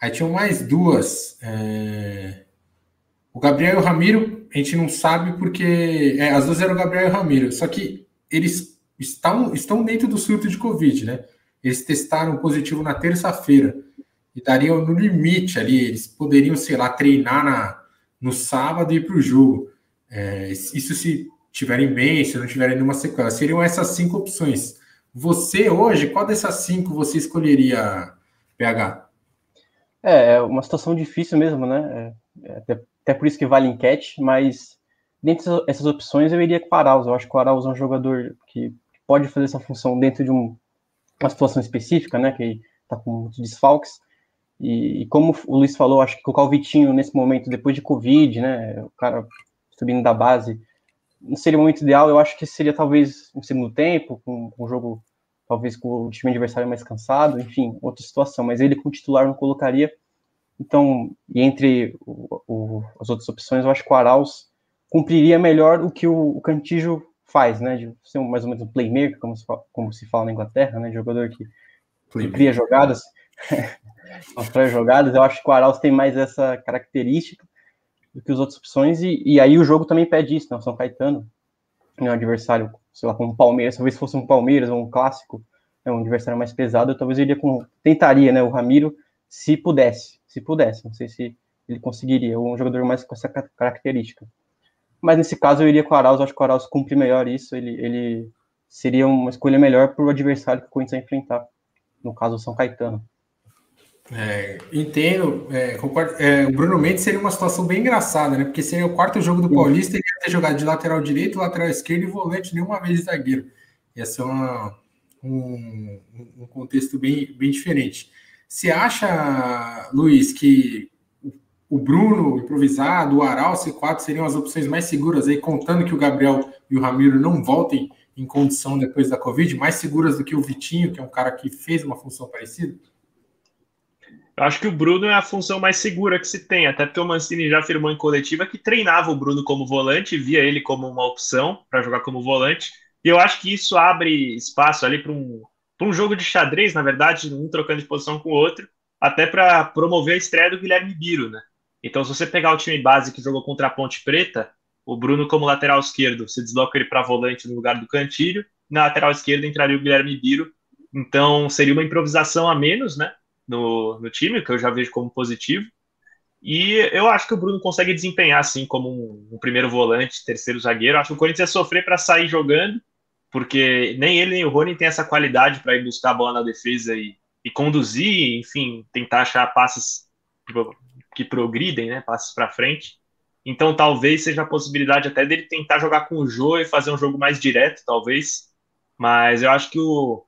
Aí tinham mais duas. É... O Gabriel e o Ramiro, a gente não sabe porque. É, as duas eram o Gabriel e o Ramiro, só que eles estão, estão dentro do surto de Covid, né? Eles testaram positivo na terça-feira e dariam no limite ali. Eles poderiam, sei lá, treinar na, no sábado e ir para o jogo. É, isso se tiverem bem, se não tiverem nenhuma sequela. Seriam essas cinco opções. Você hoje, qual dessas cinco você escolheria, PH? É, é uma situação difícil mesmo, né? É, é, até, até, por isso que vale enquete, mas dentre essas opções eu iria com o Arauz. Eu acho que o Arauz é um jogador que pode fazer essa função dentro de um, uma situação específica, né? Que está com muitos desfalques. E, e, como o Luiz falou, acho que colocar o Vitinho nesse momento, depois de Covid, né? O cara subindo da base, não seria o momento ideal. Eu acho que seria talvez um segundo tempo, com um jogo talvez com o time adversário mais cansado, enfim, outra situação, mas ele com titular não colocaria. Então, e entre o, o, as outras opções, eu acho que o Arauz cumpriria melhor o que o, o Cantijo faz, né, de ser um, mais ou menos um playmaker, como se, fala, como se fala na Inglaterra, né, jogador que, que cria jogadas, <laughs> constrói jogadas, eu acho que o Arauz tem mais essa característica do que as outras opções, e, e aí o jogo também pede isso, né, o São Caetano, é um adversário sei lá, como o Palmeiras, talvez fosse um Palmeiras ou um clássico, né, um adversário mais pesado, eu talvez iria com, tentaria, né, o Ramiro, se pudesse, se pudesse, não sei se ele conseguiria, um jogador mais com essa característica. Mas nesse caso eu iria com o Arauz, acho que o Arauz cumpre melhor isso, ele, ele seria uma escolha melhor para o adversário que o Corinthians vai enfrentar, no caso o São Caetano. É, entendo, é, é, o Bruno Mendes seria uma situação bem engraçada, né? Porque seria o quarto jogo do Paulista, ele ia ter jogado de lateral direito, lateral esquerdo e volante nenhuma vez de zagueiro. Ia ser uma, um, um contexto bem, bem diferente. Você acha, Luiz, que o Bruno improvisado, o Aral, C4 seriam as opções mais seguras aí, contando que o Gabriel e o Ramiro não voltem em condição depois da Covid, mais seguras do que o Vitinho, que é um cara que fez uma função parecida? Eu acho que o Bruno é a função mais segura que se tem, até porque o Mancini já afirmou em coletiva que treinava o Bruno como volante, via ele como uma opção para jogar como volante, e eu acho que isso abre espaço ali para um, um jogo de xadrez, na verdade, um trocando de posição com o outro, até para promover a estreia do Guilherme Biro, né? Então, se você pegar o time base que jogou contra a Ponte Preta, o Bruno como lateral esquerdo, você desloca ele para volante no lugar do Cantilho, na lateral esquerda entraria o Guilherme Biro, então seria uma improvisação a menos, né, no, no time, que eu já vejo como positivo, e eu acho que o Bruno consegue desempenhar assim como um, um primeiro volante, terceiro zagueiro. Acho que o Corinthians ia sofrer para sair jogando, porque nem ele nem o Rony tem essa qualidade para ir buscar a bola na defesa e, e conduzir, enfim, tentar achar passes que progridem, né, passos para frente. Então talvez seja a possibilidade até dele tentar jogar com o Jô e fazer um jogo mais direto, talvez. Mas eu acho que o,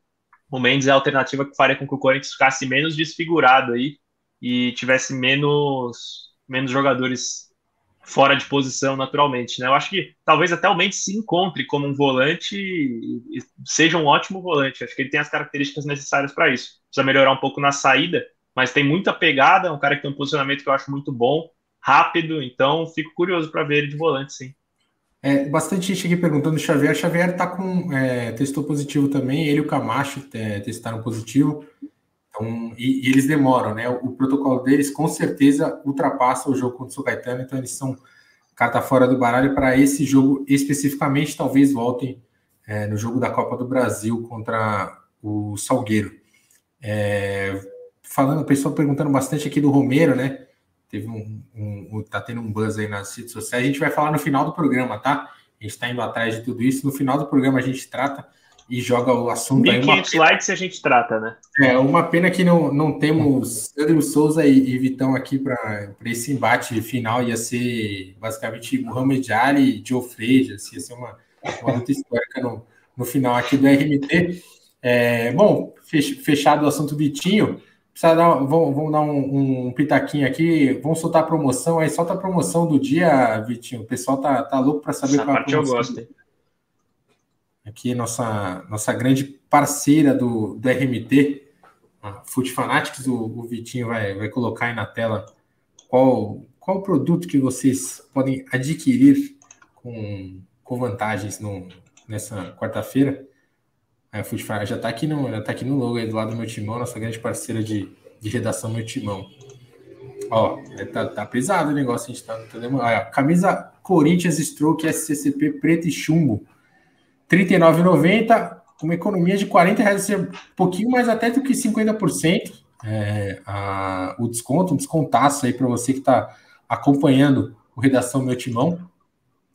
o Mendes é a alternativa que faria com que o Corinthians ficasse menos desfigurado aí e tivesse menos, menos jogadores fora de posição naturalmente. Né? Eu acho que talvez até o Mendes se encontre como um volante e seja um ótimo volante. Acho que ele tem as características necessárias para isso. Precisa melhorar um pouco na saída, mas tem muita pegada, é um cara que tem um posicionamento que eu acho muito bom, rápido, então fico curioso para ver ele de volante, sim. É, bastante gente aqui perguntando o Xavier. Xavier tá com, é, testou positivo também, ele e o Camacho é, testaram positivo. Então, e, e, eles demoram, né? O, o, protocolo deles com certeza ultrapassa o jogo contra o São Caetano, então eles são carta fora do baralho para esse jogo especificamente. Talvez voltem é, no jogo da Copa do Brasil contra o Salgueiro. É, falando, o pessoal perguntando bastante aqui do Romero, né? Teve um, um, um, tá tendo um buzz aí nas redes sociais. A gente vai falar no final do programa, tá? A gente está indo atrás de tudo isso. No final do programa a gente trata e joga o assunto 1500 aí. likes a gente trata, né? É, uma pena que não, não temos Sandro Souza e, e Vitão aqui para esse embate final. Ia ser basicamente Muhammad Ali e Joe Freitas. Ia ser uma, uma luta histórica no, no final aqui do RMT. É, bom, fechado o assunto Vitinho. Precisa dar, vamos, dar um, um, pitaquinho aqui, vamos soltar a promoção, aí solta a promoção do dia, Vitinho. O pessoal tá, tá louco para saber Essa qual é a promoção. eu gosto. Aqui, nossa, nossa grande parceira do, do RMT, a Food Fanatics, o, o, Vitinho vai, vai colocar aí na tela qual, qual produto que vocês podem adquirir com, com vantagens no, nessa quarta-feira. A Foodfire já está aqui, no, já tá aqui no logo aí do lado do meu timão, nossa grande parceira de, de redação, meu timão. Ó, é, tá, tá pesado o negócio, a gente tá, tá Olha, camisa Corinthians Stroke SCCP preto e chumbo. R$ 39,90, uma economia de 40 reais, um pouquinho mais até do que 50%. É, a, o desconto, um descontaço aí para você que está acompanhando o Redação Meu Timão.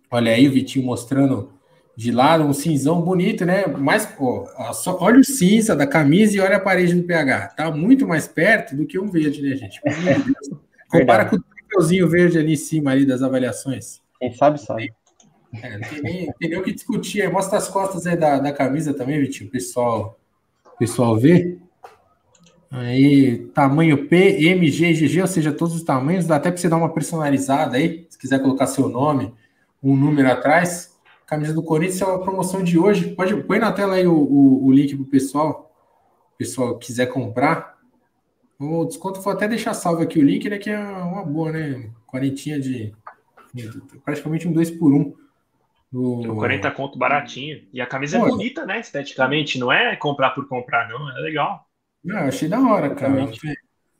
Olha aí o Vitinho mostrando de lado, um cinzão bonito, né? Mas, pô, só, olha o cinza da camisa e olha a parede do PH. Tá muito mais perto do que um verde, né, gente? <laughs> Compara com o troféuzinho verde ali em cima ali das avaliações. Quem sabe, sabe. É, tem nem, tem nem o que discutir. Mostra as costas aí da, da camisa também, Vitinho, o pessoal, pessoal vê. Aí, tamanho P, M, G, GG, ou seja, todos os tamanhos. Dá até para você dar uma personalizada aí, se quiser colocar seu nome, um número atrás camisa do Corinthians é uma promoção de hoje. Pode põe na tela aí o, o, o link para o pessoal. O pessoal quiser comprar. O desconto vou até deixar salvo aqui o link, né? Que é uma boa, né? Quarentinha de. Praticamente um 2 por 1 um. Do... 40 conto baratinho. E a camisa Pô, é bonita, né? Esteticamente. Não é comprar por comprar, não. É legal. Não, achei da hora, cara.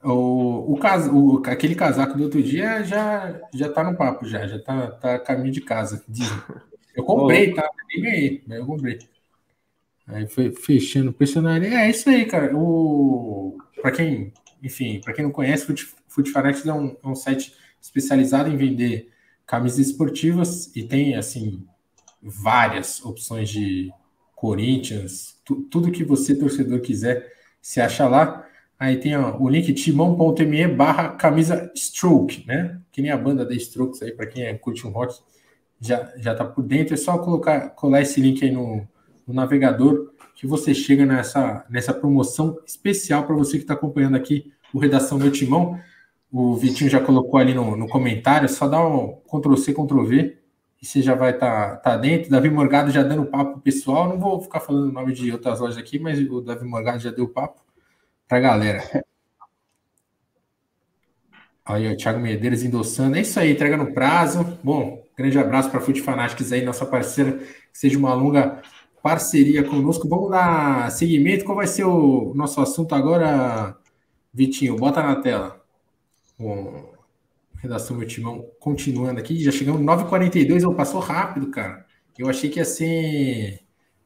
O, o, cas... o, aquele casaco do outro dia já, já tá no papo, já. Já tá, tá caminho de casa. <laughs> Eu comprei, tá? Nem ganhei, mas eu comprei. Aí foi fechando personagem. É, é isso aí, cara. O... Para quem, enfim, para quem não conhece, Food, Food Fanatics é um, é um site especializado em vender camisas esportivas e tem, assim, várias opções de Corinthians, tu, tudo que você, torcedor, quiser, se acha lá. Aí tem ó, o link timão.me barra camisa stroke, né? Que nem a banda da Strokes aí, para quem é, curte um rock já já está por dentro. É só colocar colar esse link aí no, no navegador que você chega nessa nessa promoção especial para você que está acompanhando aqui o redação meu timão. O Vitinho já colocou ali no, no comentário, só dá um Ctrl C, Ctrl V, e você já vai estar tá, tá dentro. Davi Morgado já dando papo pessoal. Não vou ficar falando o nome de outras lojas aqui, mas o Davi Morgado já deu papo para a galera. Aí, o Thiago Medeiros endossando. É isso aí, entrega no prazo. Bom, grande abraço para a Food Fanatics aí, nossa parceira. Que seja uma longa parceria conosco. Vamos dar seguimento. Qual vai ser o nosso assunto agora, Vitinho? Bota na tela. Bom, redação meu timão continuando aqui. Já chegamos 9h42, passou rápido, cara. Eu achei que ia ser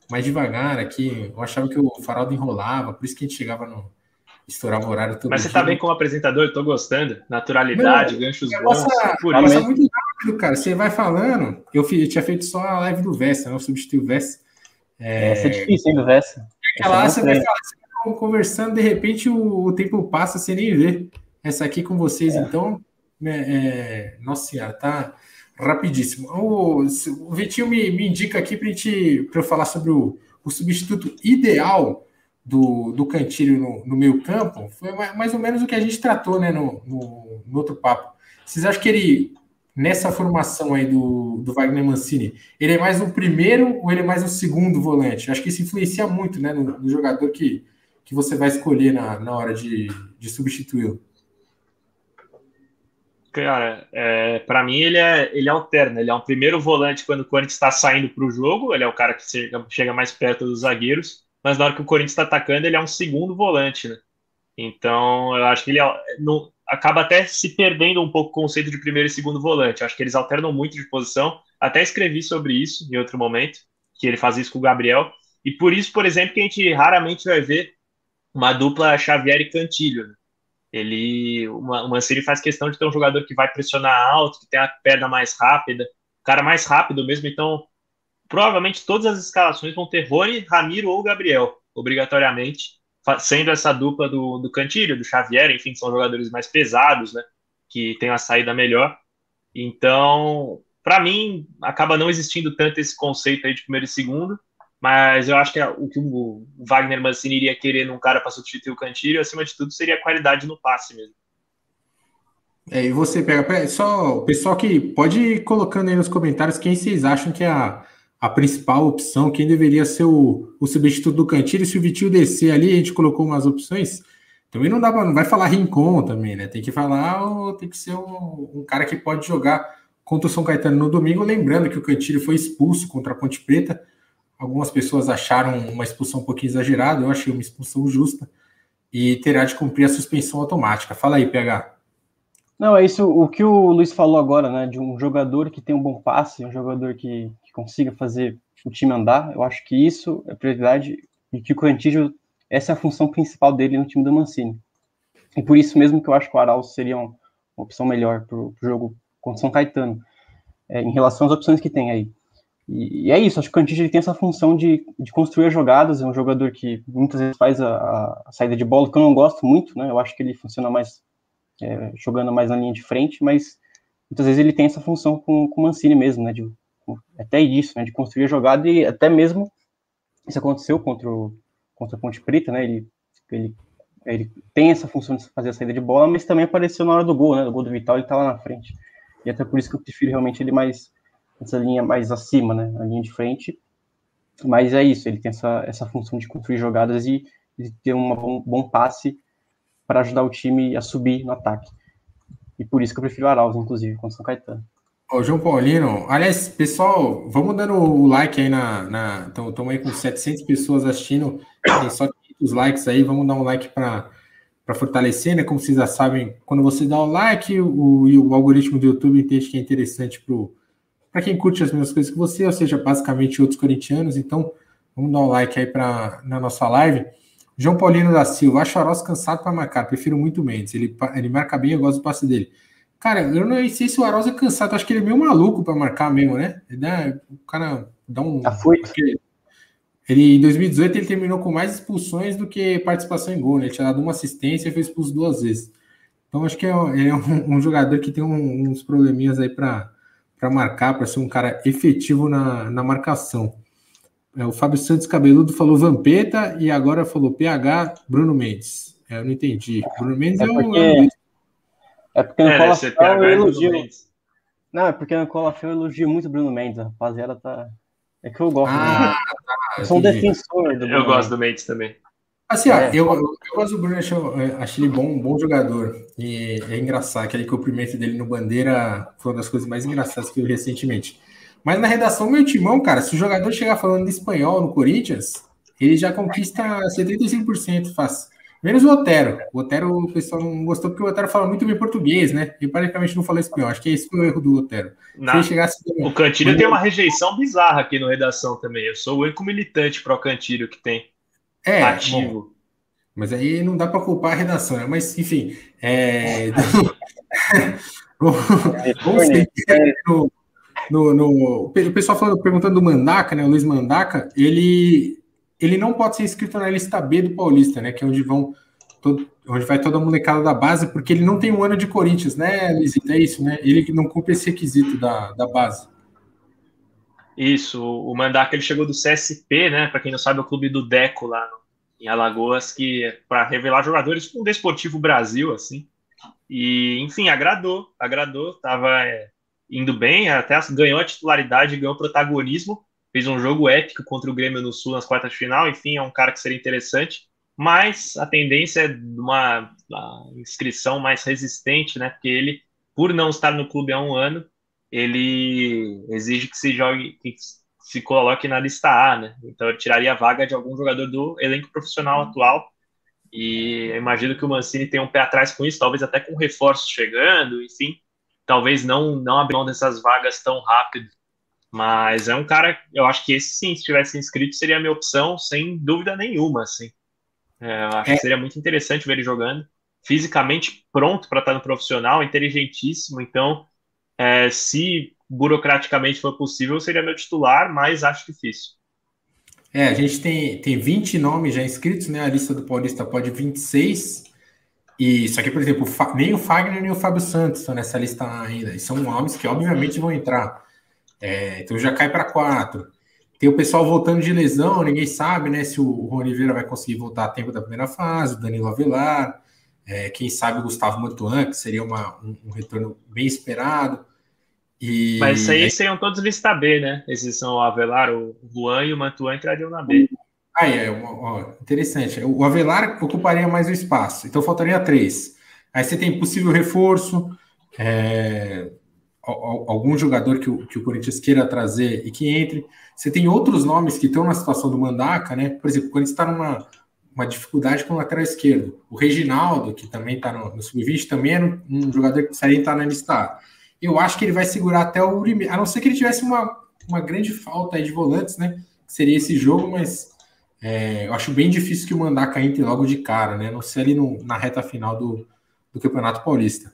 mais devagar aqui. Eu achava que o farol enrolava, por isso que a gente chegava no. Estourava o horário todo Mas você dia. tá bem como apresentador, tô gostando. Naturalidade, Meu, ganchos bons. Passa, passa muito rápido, cara. Você vai falando. Eu, fiz, eu tinha feito só a live do Vessa, não substitui o Vessa. É... Essa é difícil, hein, do Vessa. Aquela você vai falar, você vai conversando, de repente o, o, tempo passa, você nem vê. Essa aqui com vocês, é. então, né, é, nossa senhora, tá rapidíssimo. O, o Vitinho me, me indica aqui para eu falar sobre o, o substituto ideal do, do Cantilho no, no meio campo. Foi mais ou menos o que a gente tratou né, no, no, no outro papo. Vocês acham que ele, nessa formação aí do, do Wagner Mancini, ele é mais um primeiro ou ele é mais um segundo volante? Acho que isso influencia muito né, no, no jogador que, que você vai escolher na, na hora de, de substituí-lo. Cara, é, para mim ele é ele alterna. Ele é um primeiro volante quando o Corinthians está saindo para o jogo. Ele é o cara que chega, chega, mais perto dos zagueiros. Mas na hora que o Corinthians está atacando, ele é um segundo volante, né? Então eu acho que ele é, acaba até se perdendo um pouco o conceito de primeiro e segundo volante. Acho que eles alternam muito de posição. Até escrevi sobre isso em outro momento, que ele faz isso com o Gabriel. E por isso, por exemplo, que a gente raramente vai ver uma dupla Xavier e Cantilho. Né? Ele, o Mancini faz questão de ter um jogador que vai pressionar alto, que tem a perna mais rápida, cara mais rápido mesmo. Então, provavelmente todas as escalações vão ter Rony, Ramiro ou Gabriel, obrigatoriamente, sendo essa dupla do, do Cantilho, do Xavier, enfim, são jogadores mais pesados, né? Que tem a saída melhor. Então, para mim, acaba não existindo tanto esse conceito aí de primeiro e segundo. Mas eu acho que é o que o Wagner Mancini iria querer num cara para substituir o Cantilho, acima de tudo, seria a qualidade no passe mesmo. É, e você pega, só o pessoal que pode ir colocando aí nos comentários quem vocês acham que é a, a principal opção, quem deveria ser o, o substituto do Cantilho. Se o Vitinho descer ali, a gente colocou umas opções. Também não dá pra, não vai falar Rincon também, né? Tem que falar, tem que ser um, um cara que pode jogar contra o São Caetano no domingo. Lembrando que o Cantilho foi expulso contra a Ponte Preta Algumas pessoas acharam uma expulsão um pouquinho exagerada, eu achei uma expulsão justa e terá de cumprir a suspensão automática. Fala aí, PH. Não, é isso o que o Luiz falou agora, né? De um jogador que tem um bom passe, um jogador que, que consiga fazer o time andar. Eu acho que isso é prioridade e que o Cantígio, essa é a função principal dele no time do Mancini. E por isso mesmo que eu acho que o Arauz seria uma opção melhor para o jogo contra o São Caetano, é, em relação às opções que tem aí. E, e, é isso, acho que o Cantillo tem essa função de, de construir jogadas, é um jogador que muitas vezes faz a, a, saída de bola, que eu não gosto muito, né? Eu acho que ele funciona mais é, jogando mais na linha de frente, mas muitas vezes ele tem essa função com, com o Mancini mesmo, né? De, até isso, né? De construir a jogada e até mesmo isso aconteceu contra o, contra a Ponte Preta, né? Ele, ele, ele tem essa função de fazer a saída de bola, mas também apareceu na hora do gol, né? Do gol do Vital, ele tá lá na frente. E até por isso que eu prefiro realmente ele mais essa linha mais acima, né, a linha de frente. Mas é isso, ele tem essa, essa função de construir jogadas e, ter um bom, bom passe para ajudar o time a subir no ataque. E por isso que eu prefiro o Arauz, inclusive, com o São Caetano. Ô, João Paulino, aliás, pessoal, vamos dando o like aí na. na então, estamos aí com 700 pessoas assistindo, tem só 500 likes aí, vamos dar um like para fortalecer, né? Como vocês já sabem, quando você dá o like, o, o algoritmo do YouTube entende que é interessante para quem curte as mesmas coisas que você, ou seja, basicamente outros corintianos. Então, vamos dar um like aí pra, na nossa live. João Paulino da Silva, acho Aros cansado para marcar, prefiro muito Mendes. Ele, ele marca bem, eu gosto do passe dele. Cara, eu não sei se o Aros é cansado, acho que ele é meio maluco para marcar mesmo, né? Ele dá, o cara dá um. Foi. Ele, em 2018, ele terminou com mais expulsões do que participação em gol, né? Ele tinha dado uma assistência e foi expulso duas vezes. Então, acho que é, é um, um, jogador que tem um, uns probleminhas aí para marcar, para ser um cara efetivo na, na marcação. É, o Fábio Santos Cabeludo falou Vampeta e agora falou PH Bruno Mendes. É, eu não entendi. Bruno Mendes é, é É porque no é, Cola Fel eu elogio. Não, é porque no Cola Fel eu elogio muito o Bruno Mendes. A rapaziada tá. É que eu gosto. Ah, tá, eu sou um defensor do Bruno Eu gosto do Mendes também. Assim, ó, é. eu, eu, gosto do Bruno, acho, acho ele bom, um bom jogador. E é engraçado, aquele cumprimento dele no Bandeira foi uma das coisas mais engraçadas que eu vi recentemente. Mas na redação, meu timão, cara, se o jogador chegar falando de espanhol no Corinthians, ele já conquista 75% fácil. Menos o Otero. O Otero, o pessoal não gostou porque o Otero fala muito bem português, né? E praticamente não fala espanhol. Acho que esse foi o erro do Otero. Na... Chegasse... O Cantilho tem uma rejeição bizarra aqui no redação também. Eu sou o único militante pro Cantilho que tem. É, ativo. Bom, mas aí não dá para culpar a redação, né? Mas, enfim. É... <laughs> Vamos seguir no, no, no, o pessoal falando, perguntando do Mandaca, né? O Luiz Mandaca, ele ele não pode ser inscrito na lista B do Paulista, né? Que é onde vão todo, onde vai toda a molecada da base, porque ele não tem um ano de Corinthians, né, Luizito? É isso, né? Ele não cumpre esse requisito da, da base. Isso, o Mandaca ele chegou do CSP, né? Para quem não sabe, é o clube do Deco lá em Alagoas, que é para revelar jogadores com o Desportivo Brasil, assim. E, enfim, agradou, agradou, tava é, indo bem, até ganhou a titularidade, ganhou protagonismo fez um jogo épico contra o Grêmio no Sul nas quartas de final, enfim, é um cara que seria interessante, mas a tendência é uma, uma inscrição mais resistente, né? Porque ele, por não estar no clube há um ano, ele exige que se jogue, que se coloque na lista A, né? Então ele tiraria a vaga de algum jogador do elenco profissional atual. E eu imagino que o Mancini tem um pé atrás com isso, talvez até com reforços chegando, enfim, talvez não não abrir mão dessas vagas tão rápido mas é um cara, eu acho que esse sim, se tivesse inscrito, seria a minha opção, sem dúvida nenhuma, assim. É, acho é. que seria muito interessante ver ele jogando. Fisicamente pronto para estar no profissional, inteligentíssimo, então, é, se burocraticamente for possível, seria meu titular, mas acho difícil. É, a gente tem, tem 20 nomes já inscritos, né? A lista do Paulista pode 26. E só que, por exemplo, nem o Fagner nem o Fábio Santos estão nessa lista ainda. E são nomes que, obviamente, vão entrar. É, então já cai para quatro. Tem o pessoal voltando de lesão, ninguém sabe né, se o Juan Oliveira vai conseguir voltar a tempo da primeira fase, o Danilo Avelar, é, quem sabe o Gustavo Mantuan, que seria uma, um, um, retorno bem esperado. E, Mas isso aí seriam todos lista B, né? Esses são o Avelar, o Juan e o Mantuan entrariam na B. Ah, é, ó, interessante. O Avelar ocuparia mais o espaço, então faltaria três. Aí você tem possível reforço, é, algum jogador que o, que o Corinthians queira trazer e que entre. Você tem outros nomes que estão na situação do Mandaca, né? Por exemplo, o Corinthians está numa uma dificuldade com o lateral esquerdo. O Reginaldo, que também está no, no sub-20, também era um, um, jogador que precisaria estar na lista. Eu acho que ele vai segurar até o limite, a não ser que ele tivesse uma, uma grande falta de volantes, né? Seria esse jogo, mas é, eu acho bem difícil que o Mandaca entre logo de cara, né? Não sei ali no, na reta final do, do Campeonato Paulista.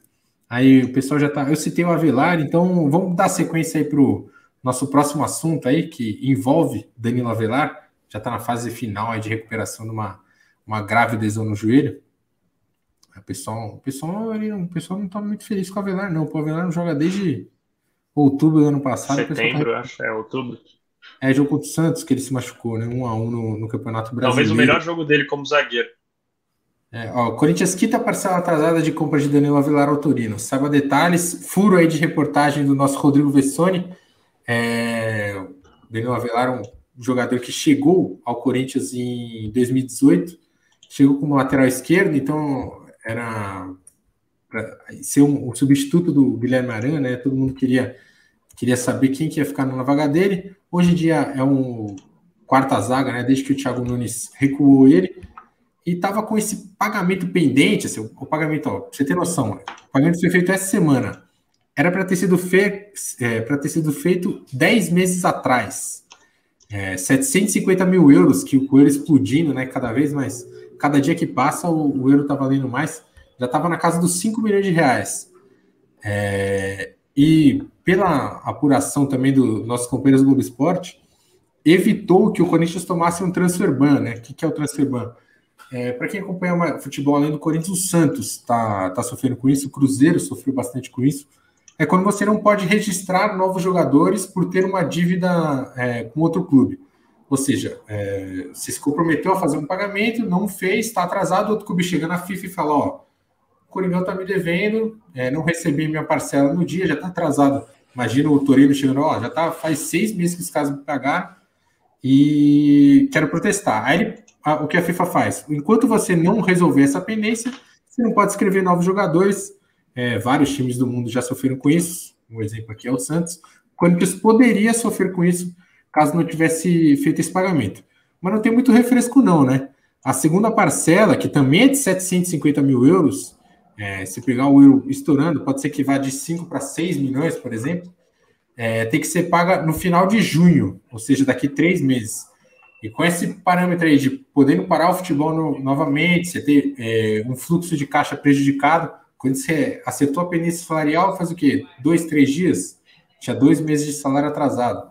Aí o pessoal já tá. Eu citei o Avelar, então vamos dar sequência aí para o nosso próximo assunto aí, que envolve Danilo Avelar, já está na fase final aí de recuperação de uma, uma grave lesão no joelho. O pessoal, o pessoal, ele, o pessoal não está muito feliz com o Avelar, não. O Avelar não joga desde outubro do ano passado. Tá Setembro, tá... acho, é outubro. É, jogo contra o Santos que ele se machucou, né? Um a um no, no Campeonato Brasileiro. Talvez o melhor jogo dele como zagueiro. É, ó, Corinthians quita a parcela atrasada de compra de Danilo Avilar ao Torino. Saiba detalhes. Furo aí de reportagem do nosso Rodrigo Vessoni. É, Danilo Avilar é um jogador que chegou ao Corinthians em 2018. Chegou como lateral esquerdo, então era ser um, um, substituto do Guilherme Aran, né? Todo mundo queria, queria saber quem que ia ficar na vaga dele. Hoje em dia é um quarta zaga, né? Desde que o Thiago Nunes recuou ele e estava com esse pagamento pendente, assim, o pagamento, ó, você ter noção, o pagamento foi feito essa semana. Era para ter sido é, ter sido feito 10 meses atrás. É, 750 mil euros, que o euro explodindo, né? Cada vez mais. Cada dia que passa, o, o euro está valendo mais. Já estava na casa dos 5 milhões de reais. É, e pela apuração também do nossos companheiros do Globo Esporte, evitou que o Corinthians tomasse um transfer ban, né? O que, que é o transfer ban? É, para quem acompanha futebol além do Corinthians, o Santos está tá sofrendo com isso, o Cruzeiro sofreu bastante com isso. É quando você não pode registrar novos jogadores por ter uma dívida é, com outro clube. Ou seja, é, você se comprometeu a fazer um pagamento, não fez, está atrasado, outro clube chega na FIFA e fala: Ó, Coringão tá me devendo, é, não recebi minha parcela no dia, já tá atrasado. Imagina o Torino chegando, ó, já tá faz seis meses que os caras me pagaram e quero protestar. Aí a, o que a FIFA faz? Enquanto você não resolver essa pendência, você não pode escrever novos jogadores. É, vários times do mundo já sofreram com isso. Um exemplo aqui é o Santos. O Corinthians poderia sofrer com isso caso não tivesse feito esse pagamento. Mas não tem muito refresco, não, né? A segunda parcela, que também é de 750 mil euros, é, se pegar o euro estourando, pode ser que vá de 5 para 6 milhões, por exemplo, é, tem que ser paga no final de junho, ou seja, daqui três meses. E com esse parâmetro aí de podendo parar o futebol no, novamente, você ter é, um fluxo de caixa prejudicado, quando você acertou a península salarial, faz o quê? Dois, três dias? Tinha dois meses de salário atrasado.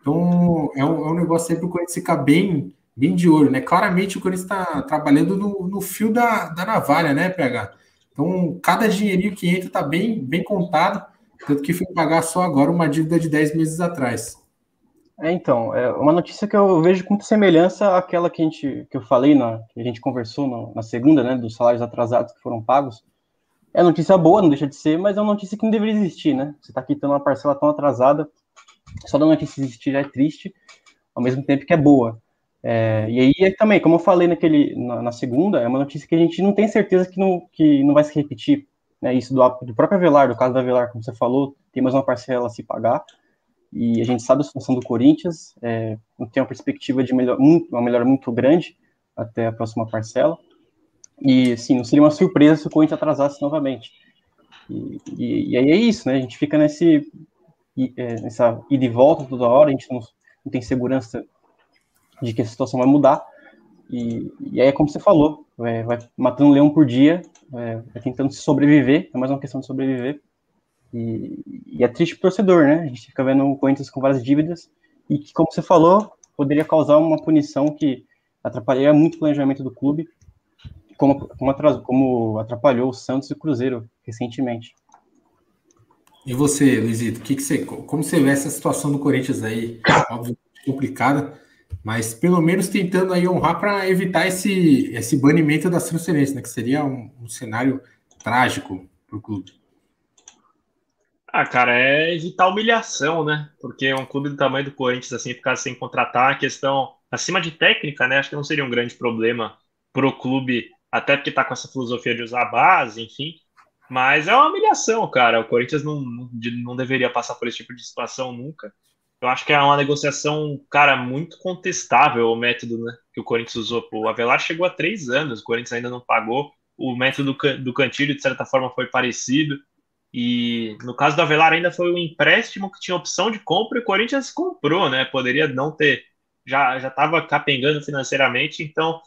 Então, é um, é um negócio aí para o Corinthians ficar bem, bem de olho, né? Claramente o Corinthians está trabalhando no, no fio da, da navalha, né, PH? Então, cada dinheirinho que entra está bem, bem contado, tanto que fui pagar só agora uma dívida de 10 meses atrás. É, então, é uma notícia que eu vejo com muita semelhança àquela que, a gente, que eu falei, na, que a gente conversou na, na segunda, né, dos salários atrasados que foram pagos. É notícia boa, não deixa de ser, mas é uma notícia que não deveria existir, né? Você está quitando uma parcela tão atrasada, só da notícia existir já é triste, ao mesmo tempo que é boa. É, e aí é também, como eu falei naquele, na, na, segunda, é uma notícia que a gente não tem certeza que não, que não vai se repetir. Né? Isso do, do próprio Avelar, do caso do Avelar, como você falou, tem mais uma parcela a se pagar e a gente sabe a situação do Corinthians, é, tem uma perspectiva de melhor, uma melhora muito grande até a próxima parcela, e assim, não seria uma surpresa se o Corinthians atrasasse novamente. E, e, e aí é isso, né? A gente fica nesse é, nessa ida e volta toda hora, a gente não, não, tem segurança de que a situação vai mudar. E, e aí é como você falou, é, vai matando um leão por dia, é, vai tentando sobreviver, é mais uma questão de sobreviver e, e é triste pro torcedor, né? A gente fica vendo o Corinthians com várias dívidas e que, como você falou, poderia causar uma punição que atrapalharia muito o planejamento do clube, como, como, atrasou, como atrapalhou o Santos e o Cruzeiro recentemente. E você, Luizito, que que você, como você vê essa situação do Corinthians aí? <coughs> Óbvio, complicada, mas pelo menos tentando aí honrar para evitar esse, esse banimento das transferências, né? Que seria um, um cenário trágico para o clube. Ah, cara, é evitar humilhação, né? Porque um clube do tamanho do Corinthians, assim, ficar sem contratar, a questão acima de técnica, né? Acho que não seria um grande problema pro clube, até porque tá com essa filosofia de usar a base, enfim. Mas é uma humilhação, cara. O Corinthians não, não, não deveria passar por esse tipo de situação nunca. Eu acho que é uma negociação, cara, muito contestável o método né, que o Corinthians usou. O Avelar chegou a três anos, o Corinthians ainda não pagou. O método do Cantilho, de certa forma, foi parecido. E no caso do Avelar ainda foi um empréstimo que tinha opção de compra e o Corinthians comprou, né? Poderia não ter, já já estava capengando financeiramente, então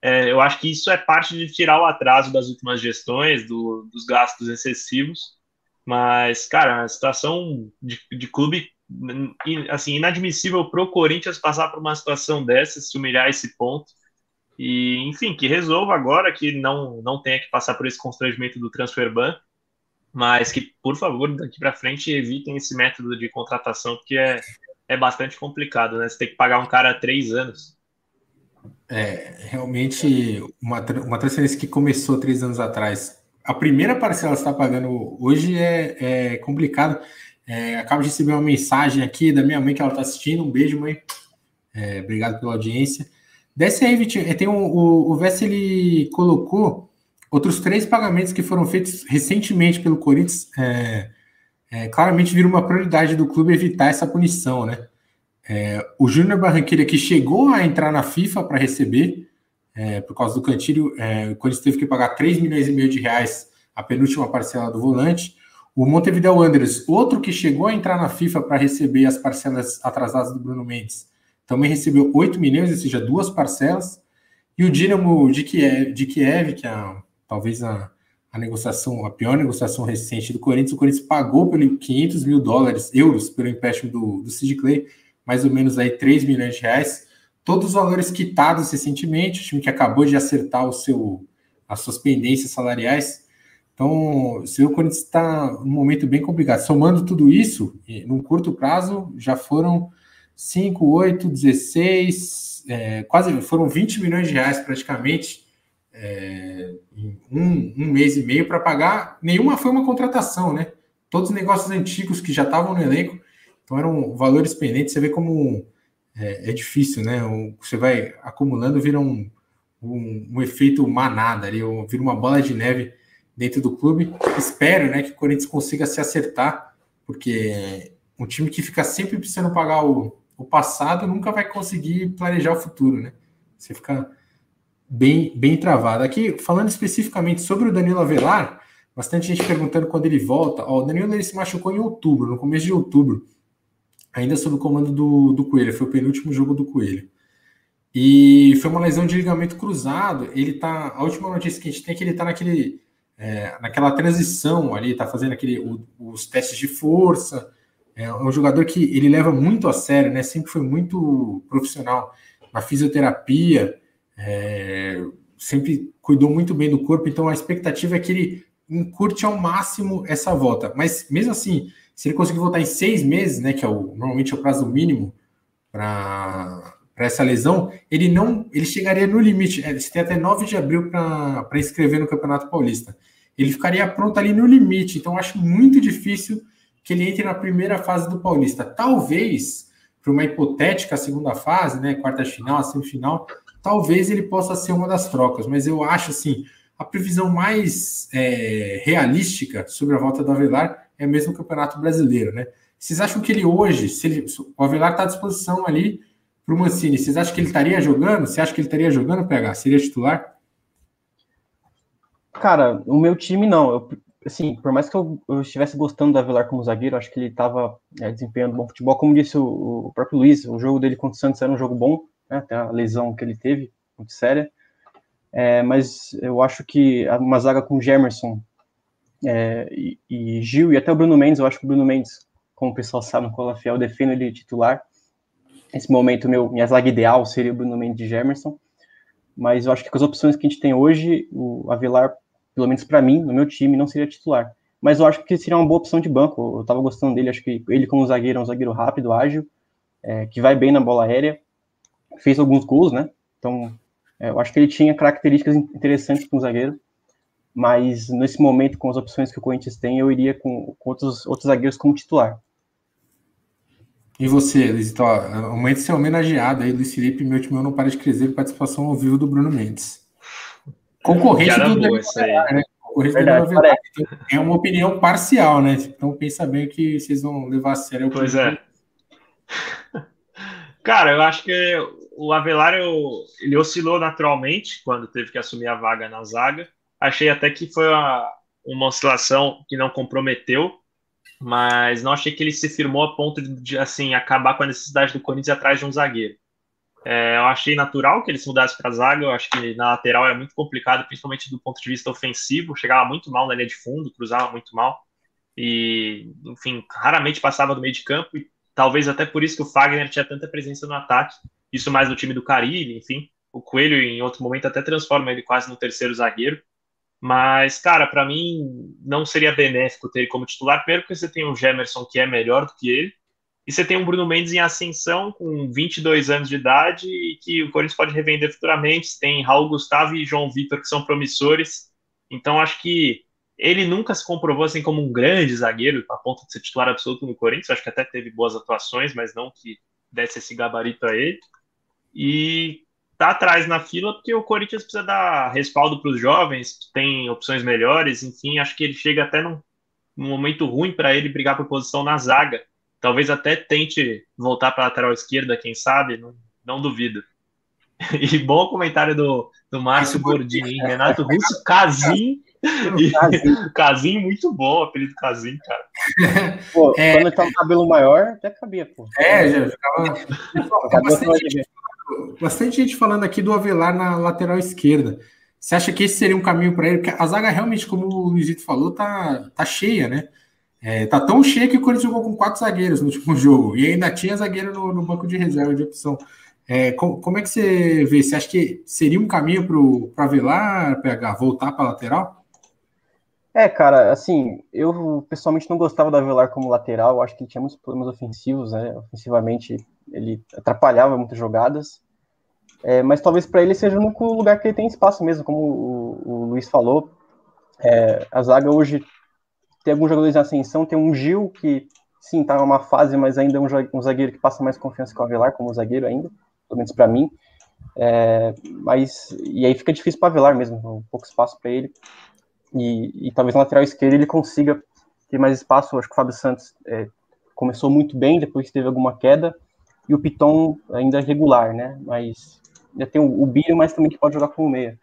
é, eu acho que isso é parte de tirar o atraso das últimas gestões, do, dos gastos excessivos. Mas, cara, a situação de, de clube assim inadmissível para o Corinthians passar por uma situação dessa, se humilhar esse ponto. E, enfim, que resolva agora, que não, não tenha que passar por esse constrangimento do transfer ban mas que, por favor, daqui para frente evitem esse método de contratação, porque é, é bastante complicado, né? Você tem que pagar um cara três anos. É, realmente, uma, uma transferência que começou três anos atrás, a primeira parcela que está pagando hoje é, é complicado. É, acabo de receber uma mensagem aqui da minha mãe que ela está assistindo. Um beijo, mãe. É, obrigado pela audiência. Desce aí, Vitinho. É, tem um, o, o Vess, ele colocou Outros três pagamentos que foram feitos recentemente pelo Corinthians, é, é, claramente viram uma prioridade do clube evitar essa punição, né? É, o Júnior Barranquilla, que chegou a entrar na FIFA para receber, é, por causa do Cantilho, é, o Corinthians teve que pagar 3 milhões e meio de reais a penúltima parcela do volante. O Montevideo Wanderers, outro que chegou a entrar na FIFA para receber as parcelas atrasadas do Bruno Mendes, também recebeu 8 milhões, ou seja, duas parcelas. E o Dinamo de Kiev, de Kiev que é talvez a, a negociação, a pior negociação recente do Corinthians, o Corinthians pagou pelo 500 mil dólares, euros, pelo empréstimo do, do Sid Clay, mais ou menos aí 3 milhões de reais, todos os valores quitados recentemente, o time que acabou de acertar o seu, as suas pendências salariais, então, o seu Corinthians está num momento bem complicado. Somando tudo isso, num curto prazo, já foram 5, 8, 16, é, quase foram 20 milhões de reais praticamente é, um, um mês e meio para pagar. Nenhuma foi uma contratação, né? Todos os negócios antigos que já estavam no elenco, então eram valores pendentes. Você vê como é, é difícil, né? Você vai acumulando, vira um, um, um efeito manada ali, vira uma bola de neve dentro do clube. Espero né, que o Corinthians consiga se acertar, porque um time que fica sempre precisando pagar o, o passado nunca vai conseguir planejar o futuro, né? Você fica bem, bem travado. Aqui, falando especificamente sobre o Danilo Avelar, bastante gente perguntando quando ele volta. Ó, o Danilo ele se machucou em outubro, no começo de outubro, ainda sob o comando do, do Coelho. Foi o penúltimo jogo do Coelho. E foi uma lesão de ligamento cruzado. Ele tá. A última notícia que a gente tem é que ele tá naquele. É, naquela transição ali, tá fazendo aquele, o, os testes de força. É um jogador que ele leva muito a sério, né? Sempre foi muito profissional na fisioterapia, é, sempre cuidou muito bem do corpo, então a expectativa é que ele encurte ao máximo essa volta. Mas mesmo assim, se ele conseguir voltar em seis meses, né? Que é o, normalmente é o prazo mínimo para essa lesão, ele não, ele chegaria no limite. É, você tem até 9 de abril para inscrever no Campeonato Paulista. Ele ficaria pronto ali no limite. Então, acho muito difícil que ele entre na primeira fase do Paulista. Talvez, para uma hipotética segunda fase, né, quarta final, semifinal, talvez ele possa ser uma das trocas. Mas eu acho assim, a previsão mais é, realística sobre a volta do Avelar é mesmo o Campeonato Brasileiro, né? Vocês acham que ele hoje, se ele, o Avelar está à disposição ali para o Mancini, vocês acham que ele estaria jogando? Você acha que ele estaria jogando, PH? Seria titular? Cara, o meu time não. Eu, assim, por mais que eu, eu, estivesse gostando do Avelar como zagueiro, acho que ele estava é, desempenhando bom futebol. Como disse o, o, próprio Luiz, o jogo dele contra o Santos era um jogo bom, né, até a lesão que ele teve, muito séria. É, mas eu acho que uma zaga com Gemerson é, e, e, Gil, e até o Bruno Mendes, eu acho que o Bruno Mendes, como o pessoal sabe, no Cola Fiel, defende ele titular. Nesse momento, meu, minha zaga ideal seria o Bruno Mendes de Gemerson, mas eu acho que com as opções que a gente tem hoje, o Avelar, pelo menos para mim, no meu time, não seria titular. Mas eu acho que seria uma boa opção de banco. Eu estava gostando dele, acho que ele como zagueiro é um zagueiro rápido, ágil, é, que vai bem na bola aérea, fez alguns gols, né? Então, é, eu acho que ele tinha características interessantes para um zagueiro, mas nesse momento, com as opções que o Corinthians tem, eu iria com, com outros, outros zagueiros como titular. E você, Luizito, o momento de ser homenageado aí, Luiz Felipe, meu time não para de crescer, participação ao vivo do Bruno Mendes. Concorrente do boa, né? Concorrente Verdade, do então, É uma opinião parcial, né? Então pensa bem que vocês vão levar a sério. Pois é. Cara, eu acho que o Avelar ele oscilou naturalmente quando teve que assumir a vaga na zaga. Achei até que foi uma, uma oscilação que não comprometeu mas não achei que ele se firmou a ponto de, de assim acabar com a necessidade do Corinthians atrás de um zagueiro. É, eu achei natural que ele se mudasse para a zaga, eu acho que na lateral era muito complicado, principalmente do ponto de vista ofensivo, chegava muito mal na linha de fundo, cruzava muito mal, e, enfim, raramente passava do meio de campo, e talvez até por isso que o Fagner tinha tanta presença no ataque, isso mais no time do Carilli, enfim, o Coelho em outro momento até transforma ele quase no terceiro zagueiro, mas, cara, para mim não seria benéfico ter ele como titular, primeiro porque você tem o Gemerson que é melhor do que ele, e você tem um Bruno Mendes em ascensão com 22 anos de idade e que o Corinthians pode revender futuramente. Você tem Raul Gustavo e João Vitor que são promissores. Então acho que ele nunca se comprovou assim como um grande zagueiro a ponto de ser titular absoluto no Corinthians. Acho que até teve boas atuações, mas não que desse esse gabarito a ele. E tá atrás na fila porque o Corinthians precisa dar respaldo para os jovens, tem opções melhores, enfim, acho que ele chega até num, num momento ruim para ele brigar por posição na zaga. Talvez até tente voltar para a lateral esquerda, quem sabe, não, não duvido. <laughs> E bom comentário do, do Márcio Gordini, Renato Russo, Casim. <laughs> Casim muito bom, apelido Casim, cara. Pô, é, quando ele tá com cabelo maior, até cabia, pô. É, já ficava bastante gente falando aqui do Avelar na lateral esquerda. Você acha que esse seria um caminho para ele? Porque a zaga realmente, como o Luizito falou, tá, tá cheia, né? É, tá tão cheia que o Corinthians jogou com quatro zagueiros no último <laughs> jogo. E ainda tinha zagueiro no, no banco de reserva de opção. É, com, como é que você vê? Você acha que seria um caminho para Avelar, PH, voltar para lateral? É, cara, assim, eu pessoalmente não gostava do Avelar como lateral, acho que tinha muitos problemas ofensivos, né? Ofensivamente, ele atrapalhava muitas jogadas. É, mas talvez para ele seja o único lugar que ele tem espaço mesmo, como o, o Luiz falou. É, a zaga hoje tem alguns jogadores em ascensão, tem um Gil que sim, tá numa fase, mas ainda é um, zagueiro que passa mais confiança que o Avelar como zagueiro ainda, pelo menos para mim. É, mas e aí fica difícil para Avelar mesmo, um pouco espaço para ele. E, e, talvez na lateral esquerda ele consiga ter mais espaço. acho que o Fábio Santos é, começou muito bem, depois teve alguma queda, e o Piton ainda é regular, né? Mas já tem o, o Bírio, mas também que pode jogar como meia.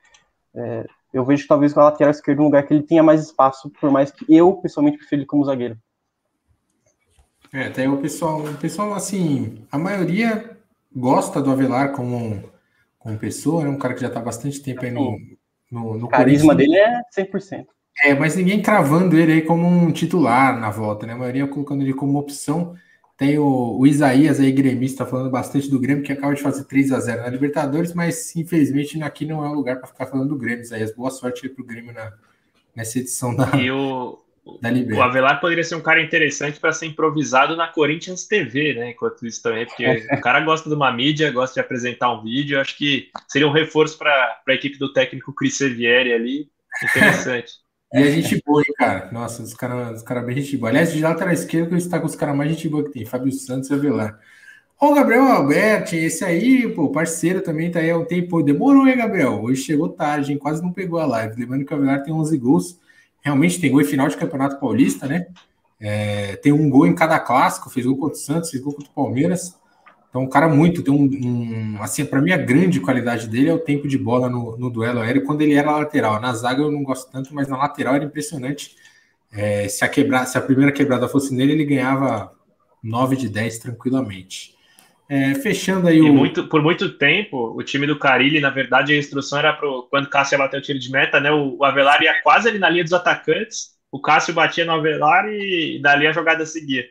É, eu vejo talvez com a lateral esquerda um lugar que ele tenha mais espaço, por mais que eu pessoalmente prefiro ele como zagueiro. É, tem o pessoal, o pessoal assim, a maioria gosta do Avelar como, como pessoa, é um cara que já está bastante tempo aí no, no, no O carisma dele é 100%. É, mas ninguém cravando ele aí como um titular na volta, né? A maioria colocando ele como opção. Tem o, o Isaías aí, gremista, falando bastante do Grêmio, que acaba de fazer 3 a 0 na Libertadores, mas infelizmente aqui não é o lugar para ficar falando do Grêmio, Isaías. Boa sorte aí pro Grêmio na, nessa edição da, e o, da O Avelar poderia ser um cara interessante para ser improvisado na Corinthians TV, né? Enquanto isso também, porque o cara gosta de uma mídia, gosta de apresentar um vídeo. Acho que seria um reforço para a equipe do técnico Cris Sevieri ali. Interessante. <laughs> E a gente boa, hein, cara? Nossa, os caras os cara bem gente boa. Aliás, de lateral esquerdo, que está com os caras mais gente boa que tem, Fábio Santos e Avelar. O Gabriel Alberti, esse aí, pô, parceiro também tá aí há um tempo. Demorou, hein, Gabriel? Hoje chegou tarde, hein? Quase não pegou a live. Lembrando que o Avelar tem 11 gols. Realmente tem gol em final de Campeonato Paulista, né? É, tem um gol em cada clássico, fez gol contra o Santos, fez gol contra o Palmeiras. Então, um cara muito, tem um, um assim, para mim a grande qualidade dele é o tempo de bola no, no, duelo aéreo quando ele era lateral. Na zaga eu não gosto tanto, mas na lateral era impressionante. É, se, a quebra, se a primeira quebrada fosse nele, ele ganhava 9 de 10 tranquilamente. É, fechando aí o. Muito, por muito tempo, o time do Carilli, na verdade, a instrução era para quando o Cássio ia bater o tiro de meta, né? O, o Avelar ia quase ali na linha dos atacantes, o Cássio batia no Avelar e, e dali a jogada seguia.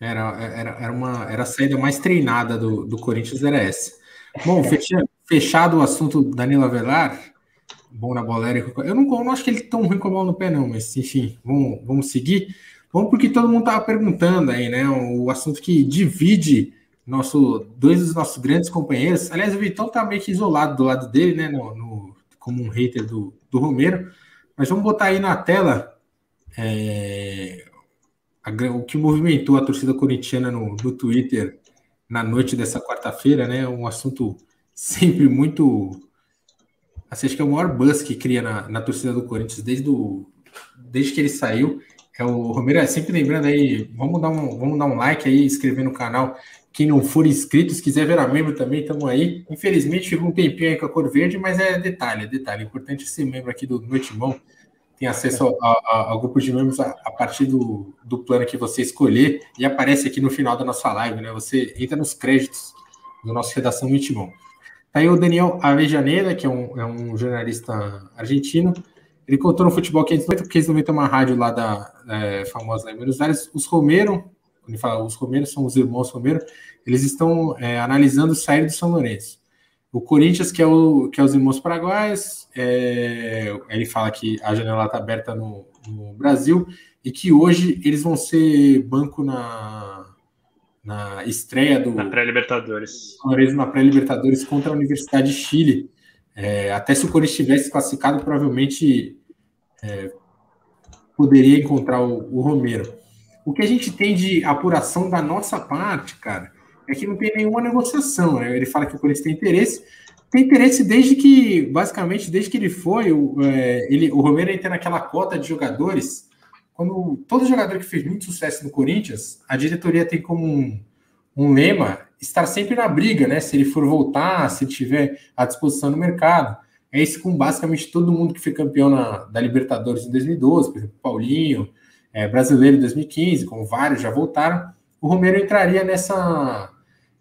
Era, era, era, uma, era a saída mais treinada do, do Corinthians, era essa. Bom, fechado, fechado o assunto Danilo Avelar, bom na bola. Eu não, eu não acho que ele tão ruim com a bola no pé, não, mas enfim, vamos, vamos seguir. Vamos porque todo mundo estava perguntando aí, né? O assunto que divide nosso, dois dos nossos grandes companheiros. Aliás, o Vitão tá meio que isolado do lado dele, né? No, no como um hater do, do Romero. Mas vamos botar aí na tela é, a, o que movimentou a torcida corintiana no, no Twitter na noite dessa quarta-feira, né? Um assunto sempre muito. Assim, acho que é o maior buzz que cria na, na torcida do Corinthians desde, do, desde que ele saiu. É o Romero, é sempre lembrando aí, vamos dar, um, vamos dar um like aí, inscrever no canal. Quem não for inscrito, se quiser virar membro também, estamos aí. Infelizmente, ficou um tempinho aí com a cor verde, mas é detalhe, é detalhe. É importante ser membro aqui do Noitimão tem acesso ao, ao, ao grupo de membros a, a, partir do, do plano que você escolher e aparece aqui no final da nossa live, né? Você entra nos créditos do nosso Redação Mitimão. Tá aí o Daniel Avejaneda, que é um, é um jornalista argentino. Ele contou no Futebol 590, porque eles não uma rádio lá da é, famosa lá em Buenos Aires. Os Romero, ele fala os Romero, são os irmãos Romero, eles estão é, analisando sair do São Lourenço. O Corinthians, que é, o, que é os irmãos paraguaios, é, ele fala que a janela está aberta no, no, Brasil e que hoje eles vão ser banco na, na estreia do. Na pré-Libertadores. Na pré-Libertadores contra a Universidade de Chile. É, até se o Corinthians tivesse classificado, provavelmente é, poderia encontrar o, o Romero. O que a gente tem de apuração da nossa parte, cara, é que não tem nenhuma negociação, né? Ele fala que o Corinthians tem interesse, tem interesse desde que, basicamente, desde que ele foi, o, é, ele, o Romero entra naquela cota de jogadores. Quando todo jogador que fez muito sucesso no Corinthians, a diretoria tem como um, um lema estar sempre na briga, né? Se ele for voltar, se ele tiver à disposição no mercado. É isso com basicamente todo mundo que foi campeão na, da Libertadores em 2012, por exemplo, Paulinho, é, brasileiro em 2015, como vários já voltaram. O Romero entraria nessa,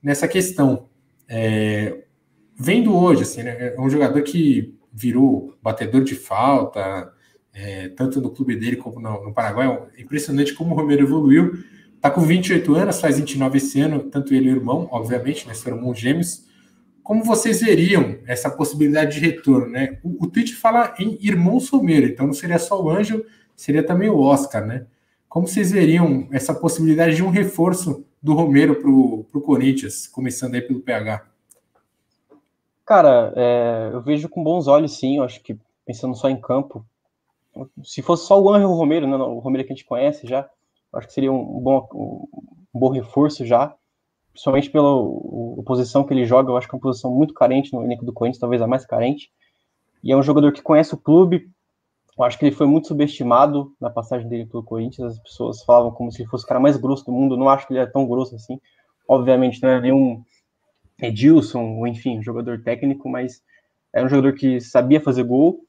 nessa questão. É, vendo hoje, assim, né, é um jogador que virou batedor de falta, é, tanto no clube dele como no, no, Paraguai. É impressionante como o Romero evoluiu. Está com 28 anos, faz 29 esse ano, tanto ele e o irmão, obviamente, né, foram irmãos gêmeos. Como vocês veriam essa possibilidade de retorno? Né? O, o tweet fala em irmão Romero, então não seria só o Ângelo, seria também o Oscar, né? Como vocês veriam essa possibilidade de um reforço do Romero para o Corinthians, começando aí pelo PH? Cara, é, eu vejo com bons olhos, sim. Eu acho que pensando só em campo, se fosse só o Angel Romero, né, o Romero que a gente conhece já, acho que seria um bom, um bom reforço já, principalmente pela posição que ele joga. Eu acho que é uma posição muito carente no elenco do Corinthians, talvez a mais carente. E é um jogador que conhece o clube. Eu acho que ele foi muito subestimado na passagem dele pelo Corinthians. As pessoas falavam como se ele fosse o cara mais grosso do mundo. Eu não acho que ele é tão grosso assim. Obviamente, não é nenhum Edilson, ou enfim, jogador técnico, mas era um jogador que sabia fazer gol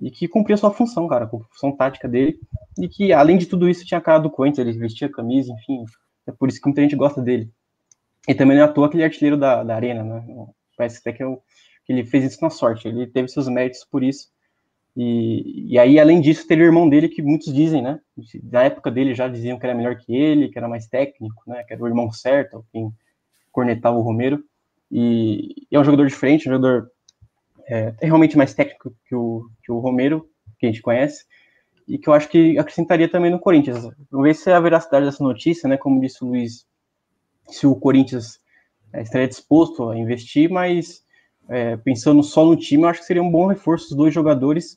e que cumpria sua função, cara, a função tática dele, e que, além de tudo isso, tinha a cara do Corinthians, ele vestia camisa, enfim, é por isso que muita gente gosta dele. E também não é à toa que ele é artilheiro da, da Arena, né, parece até que, eu, que ele fez isso na sorte, ele teve seus méritos por isso, e, e aí, além disso, teve o irmão dele, que muitos dizem, né, na época dele já diziam que era melhor que ele, que era mais técnico, né, que era o irmão certo, quem cornetava o Romero, e, e é um jogador diferente, um jogador é, é, realmente mais técnico que o, que o Romero, que a gente conhece, e que eu acho que acrescentaria também no Corinthians. Vamos ver se é a veracidade dessa notícia, né? Como disse o Luiz, se o Corinthians é, estaria disposto a investir, mas é, pensando só no time, eu acho que seria um bom reforço os dois jogadores,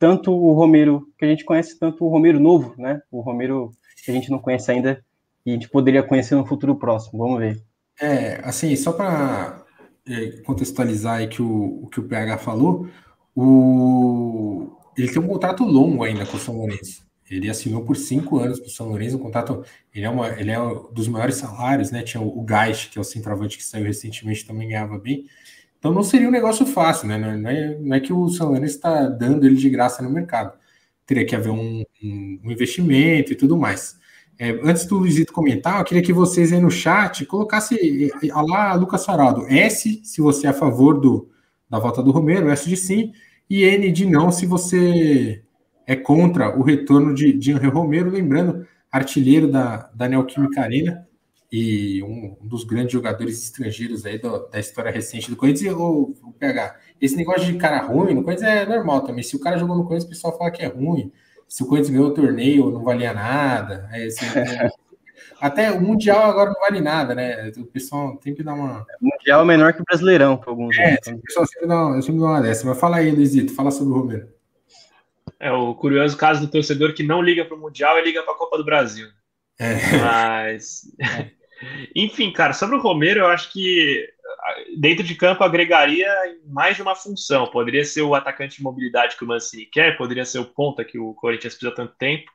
tanto o Romero que a gente conhece, tanto o Romero novo, né? O Romero que a gente não conhece ainda e a gente poderia conhecer no futuro próximo. Vamos ver. É, assim, só para é, contextualizar aí que o, o que o PH falou, o, ele tem um contrato longo ainda com o São Lourenço. Ele assinou por cinco anos para o São Lourenço, um contrato, ele é, uma, ele é um dos maiores salários, né? Tinha o, o Geist, que é o centroavante que saiu recentemente, também ganhava bem. Então não seria um negócio fácil, né? Não é, não é que o Lourenço está dando ele de graça no mercado. Teria que haver um, um, investimento e tudo mais. É, antes do Luizito comentar, eu queria que vocês aí no chat colocassem lá Lucas Saraldo. S, se você é a favor do, da volta do Romero, S de sim, e N de não, se você é contra o retorno de, de Romero. Lembrando, artilheiro da, da Neoquímica Arena e um, um, dos grandes jogadores estrangeiros aí do, da história recente do Corinthians. E o, o PH, esse negócio de cara ruim no Corinthians é normal também. Se o cara jogou no Corinthians, o pessoal fala que é ruim se o Corinthians ganhou o torneio não valia nada. É, assim, <laughs> até o Mundial agora não vale nada, né? O pessoal tem que dar uma. O Mundial é menor que o Brasileirão, por alguns É, o pessoal sempre dá, uma, sempre dá uma dessa. Mas fala aí, Luizito, fala sobre o Romero. É o curioso caso do torcedor que não liga para o Mundial e liga para a Copa do Brasil. É. Mas. <laughs> Enfim, cara, sobre o Romero, eu acho que dentro de campo agregaria mais de uma função. Poderia ser o atacante de mobilidade que o Mancini quer, poderia ser o ponta que o Corinthians precisa tanto tempo.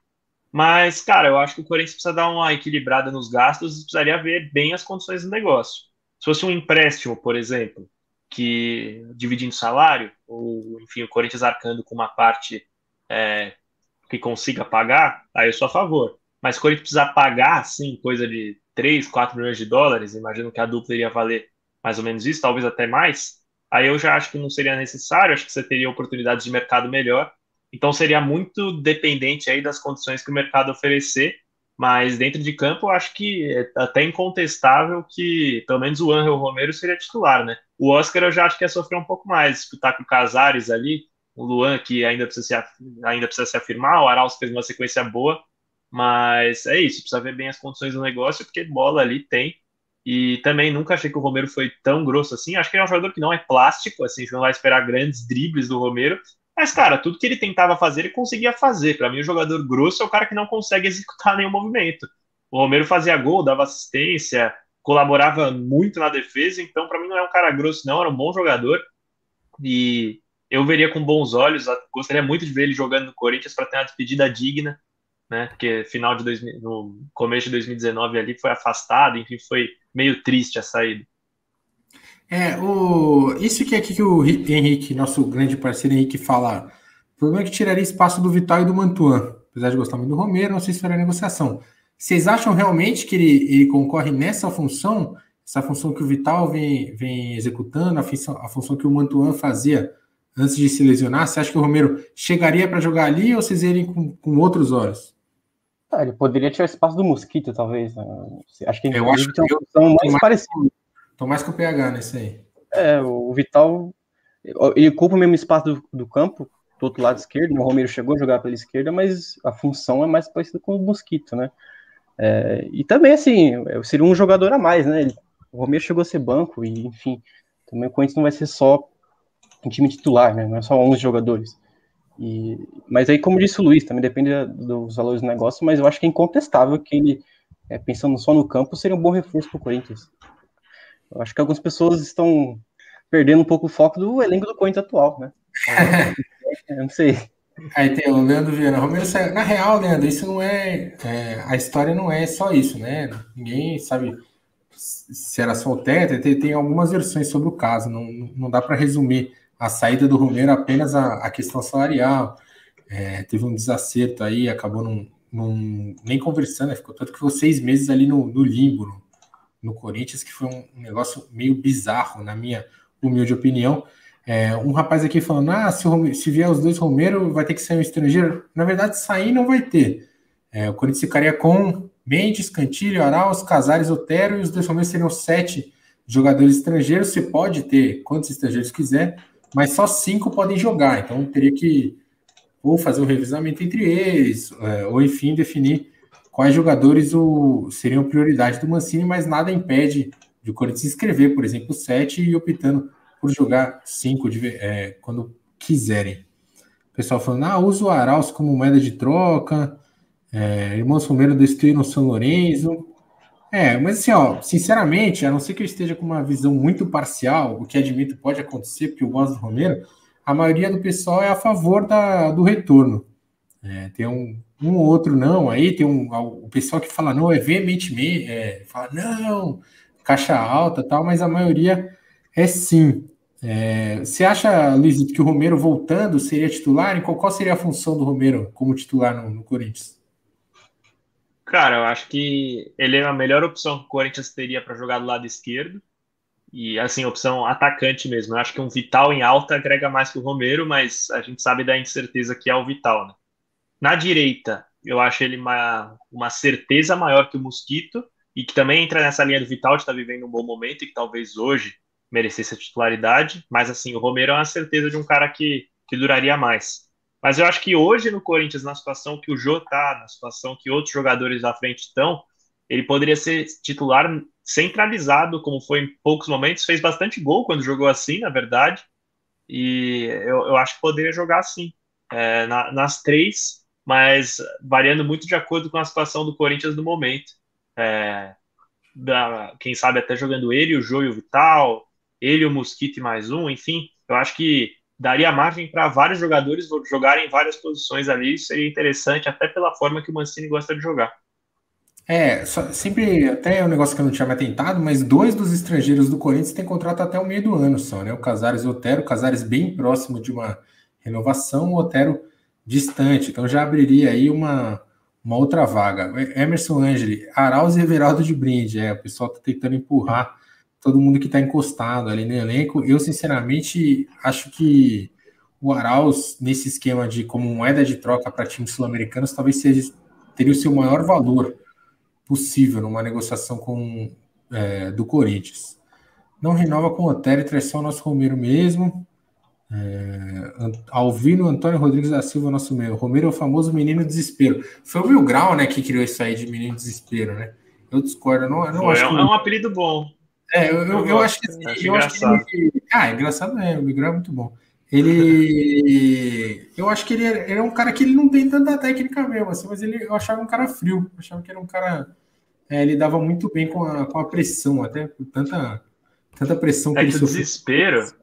Mas, cara, eu acho que o Corinthians precisa dar uma equilibrada nos gastos e precisaria ver bem as condições do negócio. Se fosse um empréstimo, por exemplo, que dividindo salário, ou enfim, o Corinthians arcando com uma parte é, que consiga pagar, aí eu sou a favor. Mas se o Corinthians precisar pagar, assim, coisa de 3, 4 milhões de dólares, imagino que a dupla iria valer mais ou menos isso, talvez até mais, aí eu já acho que não seria necessário, acho que você teria oportunidades de mercado melhor. Então seria muito dependente aí das condições que o mercado oferecer, mas dentro de campo eu acho que é até incontestável que pelo menos o Angel Romero seria titular, né? O Oscar eu já acho que ia sofrer um pouco mais, disputar com o Casares ali, o Luan que ainda precisa se, ainda precisa se afirmar, o Arauz fez uma sequência boa, mas é isso, precisa ver bem as condições do negócio, porque bola ali tem, e também nunca achei que o Romero foi tão grosso assim. Acho que ele é um jogador que não é plástico, assim, a gente não vai esperar grandes dribles do Romero. Mas, cara, tudo que ele tentava fazer, ele conseguia fazer. Para mim, o jogador grosso é o cara que não consegue executar nenhum movimento. O Romero fazia gol, dava assistência, colaborava muito na defesa. Então, para mim, não é um cara grosso, não. Era um bom jogador. E eu veria com bons olhos. Gostaria muito de ver ele jogando no Corinthians para ter uma despedida digna né? Porque final de 2000, no começo de 2019 ali foi afastado, enfim, foi meio triste a saída. É, o, isso que é aqui que o Henrique, nosso grande parceiro Henrique, fala. O problema é que tiraria espaço do Vital e do Mantuan. Apesar de gostar muito do Romero, não sei se fará negociação. Vocês acham realmente que ele, ele concorre nessa função? Essa função que o Vital vem, vem executando, a função, a função que o Mantuan fazia antes de se lesionar? Você acha que o Romero chegaria para jogar ali ou vocês irem com, com outros olhos? Ah, ele poderia tirar espaço do Mosquito, talvez. Né? Acho que eu acho que tem uma mais, mais parecida. Tô mais com o PH nesse aí. É, o Vital. Ele ocupa o mesmo espaço do, do campo, do outro lado esquerdo. O Romero chegou a jogar pela esquerda, mas a função é mais parecida com o Mosquito, né? É, e também, assim, seria um jogador a mais, né? Ele, o Romero chegou a ser banco, e enfim, também o Corinthians não vai ser só um time titular, né? Não é só 11 jogadores. E, mas aí, como disse o Luiz, também depende dos valores do negócio, mas eu acho que é incontestável que ele, é, pensando só no campo, seria um bom reforço para o Corinthians. Eu acho que algumas pessoas estão perdendo um pouco o foco do elenco do Corinthians atual, né? <laughs> eu não sei. Aí tem o Leandro Viana. Romero saiu. Na real, Leandro, isso não é, é, A história não é só isso, né? Ninguém sabe se era só o teto. Tem, tem algumas versões sobre o caso. Não, não dá para resumir a saída do Romero apenas a, a questão salarial. É, teve um desacerto aí, acabou num, num, nem conversando, né? ficou tanto que ficou seis meses ali no, no limbo, no, no, Corinthians, que foi um, negócio meio bizarro, na minha humilde opinião. É, um rapaz aqui falando: ah, se, se vier os dois Romero, vai ter que sair um estrangeiro. Na verdade, sair não vai ter. É, o Corinthians ficaria com Mendes, Cantilho, Arauz, Casares, Otero, e os dois Romero seriam sete jogadores estrangeiros. Você pode ter quantos estrangeiros quiser, mas só cinco podem jogar. Então teria que ou fazer um revisamento entre eles, é, ou enfim, definir quais jogadores o, seriam prioridade do Mancini, mas nada impede de o Corinthians inscrever, por exemplo, sete e optando por jogar cinco de, é, quando quiserem. O pessoal falando, ah, usa o Arauz como moeda de troca. É, Irmãos Romero destruíram São Lourenço. É, mas assim, ó, sinceramente, a não ser que eu esteja com uma visão muito parcial, o que admito pode acontecer, porque eu gosto do Romero, a maioria do pessoal é a favor da, do retorno. É, tem um, um ou outro não, aí tem um, o pessoal que fala não, é veementemente, é, fala não, caixa alta tal, mas a maioria é sim. É, você acha, Luiz, que o Romero voltando seria titular? Qual, qual seria a função do Romero como titular no, no, Corinthians? Cara, eu acho que ele é a melhor opção que o Corinthians teria para jogar do lado esquerdo. E, assim, opção atacante mesmo. Eu acho que um Vital em alta agrega mais que o Romero, mas a gente sabe da incerteza que é o Vital, né? Na direita, eu acho ele uma, uma certeza maior que o Mosquito e que também entra nessa linha do Vital de estar tá vivendo um bom momento e que talvez hoje merecesse a titularidade, mas assim, o Romero é uma certeza de um cara que, que duraria mais. Mas eu acho que hoje no Corinthians, na situação que o Jô tá, na situação que outros jogadores da frente estão, ele poderia ser titular centralizado, como foi em poucos momentos, fez bastante gol quando jogou assim, na verdade, e eu, eu acho que poderia jogar assim, é, na, nas três, mas variando muito de acordo com a situação do Corinthians no momento. É, da, quem sabe até jogando ele, o Jô e o Vital, ele, o Mosquito e mais um, enfim, eu acho que daria margem para vários jogadores jogarem em várias posições ali, seria interessante, até pela forma que o Mancini gosta de jogar. É, só, sempre, até é um negócio que eu não tinha me atentado, mas dois dos estrangeiros do Corinthians têm contrato até o meio do ano só, né? O Casares e o Otero, o Casares bem próximo de uma renovação, o Otero distante, então já abriria aí uma, uma outra vaga. Emerson Angeli, Arauz e Everaldo de Brinde, é, o pessoal tá tentando empurrar todo mundo que está encostado ali no elenco. Eu, sinceramente, acho que o Arauz, nesse esquema de como moeda de troca para times sul-americanos, talvez seja, teria o seu maior valor possível numa negociação com é, do Corinthians. Não renova com o Otério, traz só o nosso Romero mesmo. É, Alvino Antônio Rodrigues da Silva, nosso meio. Romero é o famoso menino desespero. Foi o Will Grau, né, que criou isso aí de menino desespero, né? Eu discordo, não, não Foi, acho é, que... é um apelido bom. É, eu, eu, eu acho que. Acho eu acho que ele, ah, engraçado é, o Miguel é muito bom. Ele. Eu acho que ele é, ele é, um cara que ele não tem tanta técnica mesmo, assim, mas ele, eu achava um cara frio. Eu achava que era um cara. É, ele dava muito bem com a, com a pressão, até por tanta, tanta pressão que é ele que sofreu. O desespero.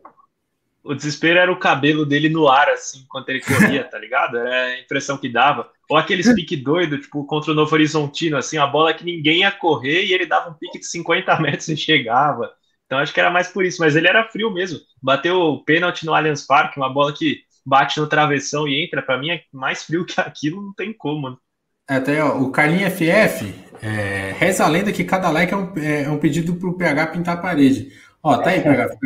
O desespero era o cabelo dele no ar, assim, enquanto ele corria, tá ligado? Era a impressão que dava. Ou aqueles pique doido, tipo, contra o Novo Horizontino, assim, a bola que ninguém ia correr e ele dava um pique de 50 metros e chegava. Então acho que era mais por isso, mas ele era frio mesmo. Bateu o pênalti no Allianz Parque, uma bola que bate no travessão e entra, para mim é mais frio que aquilo, não tem como, né? É, até ó, o Carlinho FF é, reza a lenda que cada like é um, é, é um pedido pro PH pintar a parede. Ó, tá aí, PH,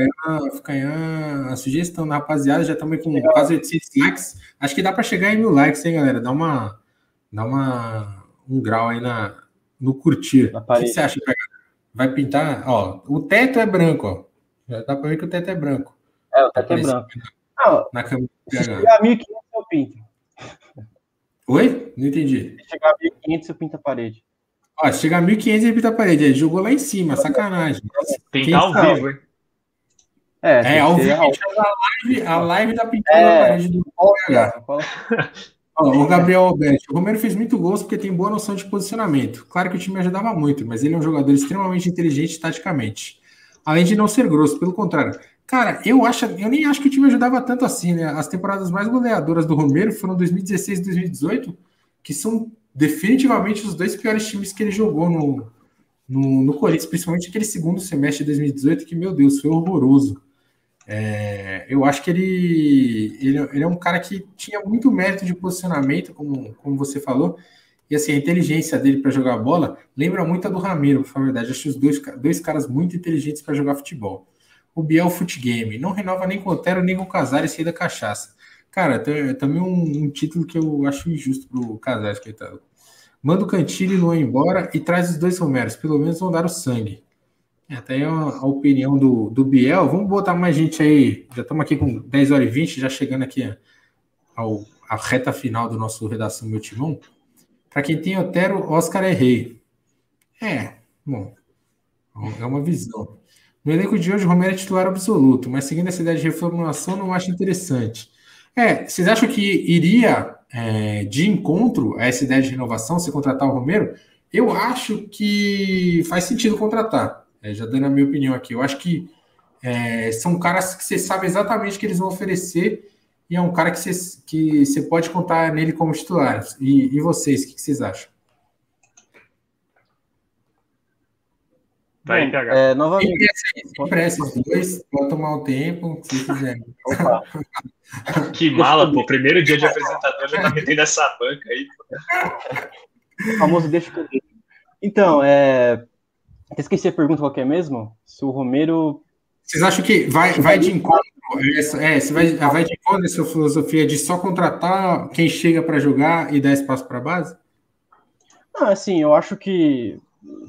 fica aí, a, sugestão da rapaziada, já estamos com quase 800 likes. Acho que dá para chegar em mil likes, hein, galera? Dá uma, dá uma, um grau aí na, no curtir. O que você acha, PH? Vai pintar? Ó, o teto é branco, ó. Já dá para ver que o teto é branco. É, o teto é branco. Na, na câmera Se chegar a 1.500, eu pinto. Oi? Não entendi. Se chegar a 1.500, eu pinto a parede. Ó, se chegar a 1.500, ele pinta a parede. Ele jogou lá em cima, sacanagem. Pintar ao vivo, hein? É, é ao vivo, a live, a live da pintura é, na parede do PH. o Gabriel Alberti, o Romero fez muito gols porque tem boa noção de posicionamento. Claro que o time ajudava muito, mas ele é um jogador extremamente inteligente taticamente. Além de não ser grosso, pelo contrário. Cara, eu acho, eu nem acho que o time ajudava tanto assim, né? As temporadas mais goleadoras do Romero foram 2016 e 2018, que são definitivamente os dois piores times que ele jogou no, no, no Corinthians, principalmente aquele segundo semestre de 2018, que, meu Deus, foi horroroso. É, eu acho que ele, ele, ele, é um cara que tinha muito mérito de posicionamento, como, como você falou, e assim, a inteligência dele para jogar bola lembra muito a do Ramiro, pra falar a verdade. Acho os dois, dois caras muito inteligentes para jogar futebol o Biel Footgame. Não renova nem com o Otero, nem com o Casares sair da cachaça. Cara, é também um, um, título que eu acho injusto pro Casares, coitado. Manda o Cantilho e Luan embora e traz os dois Romeros. Pelo menos vão dar o sangue. É, até a, a, opinião do, do Biel. Vamos botar mais gente aí. Já estamos aqui com 10 horas e 20, já chegando aqui ao, a reta final do nosso Redação Meu Timão. Para quem tem Otero, Oscar é rei. É, bom, é uma visão. No elenco de hoje, Romero é titular absoluto, mas seguindo essa ideia de reformulação, não acho interessante. É, vocês acham que iria é, de encontro a essa ideia de renovação se contratar o Romero? Eu acho que faz sentido contratar. É, já dando a minha opinião aqui. Eu acho que é, são caras que você sabe exatamente o que eles vão oferecer e é um cara que você, que você pode contar nele como titular. E, e vocês, o que, vocês acham? Vai, PH. É, novamente. Os dois, pode tomar o tempo, se quiser. <laughs> que mala, pô. Primeiro dia de apresentador já tá metendo essa banca aí. O famoso deixa que eu Então, é. Esqueci a pergunta qual é mesmo? Se o Romero. Vocês acham que vai, vai de encontro? É, você vai, vai de encontro essa filosofia de só contratar quem chega para jogar e dar espaço para a base? Ah, assim, eu acho que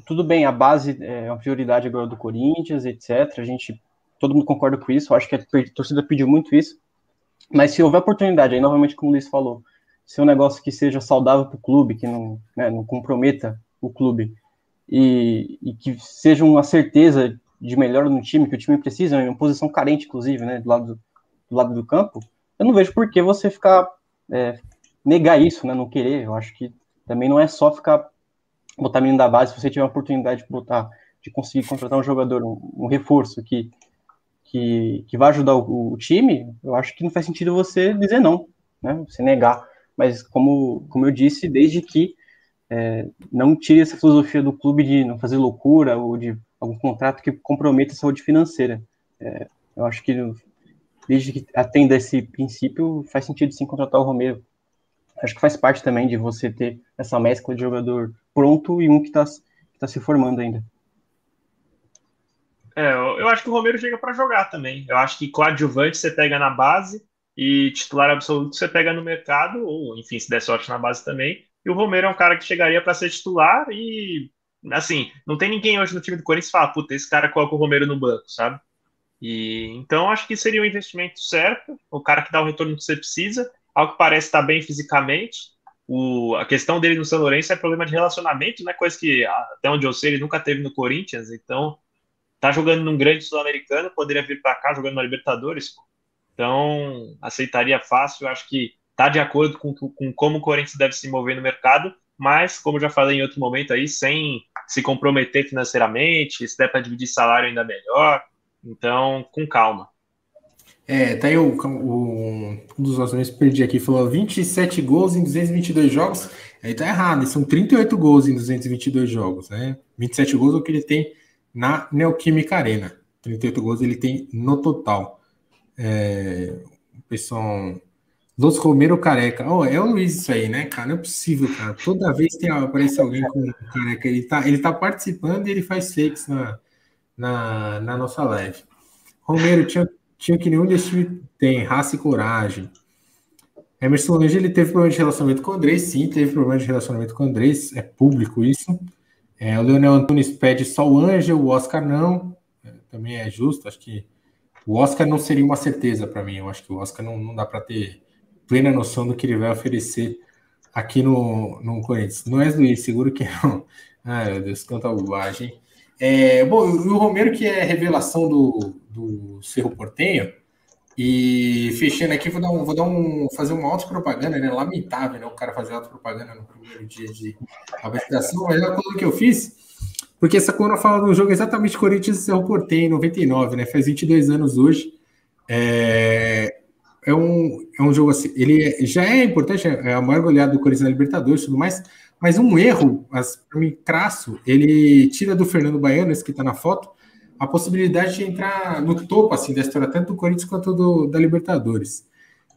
tudo bem, a base é uma prioridade agora do Corinthians, etc. A gente, todo mundo concorda com isso. Eu acho que a torcida pediu muito isso. Mas se houver oportunidade, aí novamente, como o Luiz falou, ser um negócio que seja saudável para o clube, que não, né, não comprometa o clube e, e, que seja uma certeza de melhora no time, que o time precisa, em uma posição carente, inclusive, né, do lado do, do lado do campo, eu não vejo por que você ficar é, negar isso, né, não querer. Eu acho que também não é só ficar botar menino da base, se você tiver a oportunidade de botar, de conseguir contratar um jogador, um, um reforço que, que, que vai ajudar o, o, time, eu acho que não faz sentido você dizer não, né? Você negar. Mas como, como eu disse, desde que é, não tire essa filosofia do clube de não fazer loucura ou de algum contrato que comprometa a saúde financeira. É, eu acho que desde que atenda esse princípio, faz sentido sim contratar o Romero. Acho que faz parte também de você ter essa mescla de jogador pronto e um que está tá se formando ainda. É, eu acho que o Romero chega para jogar também. Eu acho que coadjuvante você pega na base e titular absoluto você pega no mercado, ou enfim, se der sorte na base também. E o Romero é um cara que chegaria para ser titular e, assim, não tem ninguém hoje no time do Corinthians que fala, puta, esse cara coloca o Romero no banco, sabe? E então acho que seria um investimento certo, o cara que dá o retorno que você precisa, ao que parece estar bem fisicamente, o, a questão dele no São Lourenço é problema de relacionamento, né? Coisa que, até onde eu sei, ele nunca teve no Corinthians. Então, tá jogando num grande sul-americano, poderia vir para cá jogando na Libertadores. Então, aceitaria fácil. Acho que tá de acordo com, com como o Corinthians deve se mover no mercado, mas, como já falei em outro momento aí, sem se comprometer financeiramente, se der para dividir salário ainda melhor. Então, com calma. É, tá aí o, o um dos nossos perdi aqui, falou 27 gols em 222 jogos. Aí tá errado, são 38 gols em 222 jogos, né? 27 gols é o que ele tem na Neoquímica Arena. 38 gols ele tem no total. É, o pessoal. Los Romero Careca. Oh, é o Luiz isso aí, né, cara? Não é possível, cara. Toda vez que aparece alguém com careca, ele tá, ele tá participando e ele faz fakes na, na, na nossa live. Romero, tinha tinha que nenhum desse time tem, raça e coragem. Emerson Lange, ele teve problema de relacionamento com o Andrés, sim, teve problema de relacionamento com o Andrés, é público isso. É, o Leonel Antunes pede só o Ângelo, o Oscar não, é, também é justo, acho que o Oscar não seria uma certeza para mim, eu acho que o Oscar não, não dá para ter plena noção do que ele vai oferecer aqui no, no Corinthians. Não é Luiz, seguro que não. Ai, meu Deus, quanta bobagem. É, bom, o Romero, que é revelação do, do Cerro Portenho, e fechando aqui, vou dar um, vou dar um, fazer uma auto-propaganda, né? Lamentável, né? O cara fazer auto-propaganda no primeiro dia de apresentação, mas é uma coisa que eu fiz, porque essa coluna fala do jogo exatamente Corinthians e Cerro Portenho, em 99, né? Faz 22 anos hoje. É, é, um, é um jogo assim, ele é, já é importante, é a maior goleada do Corinthians na Libertadores e tudo mais, mas um erro, para mim, crasso, ele tira do Fernando Baiano, esse que está na foto, a possibilidade de entrar no topo assim da história, tanto do Corinthians quanto do, da Libertadores.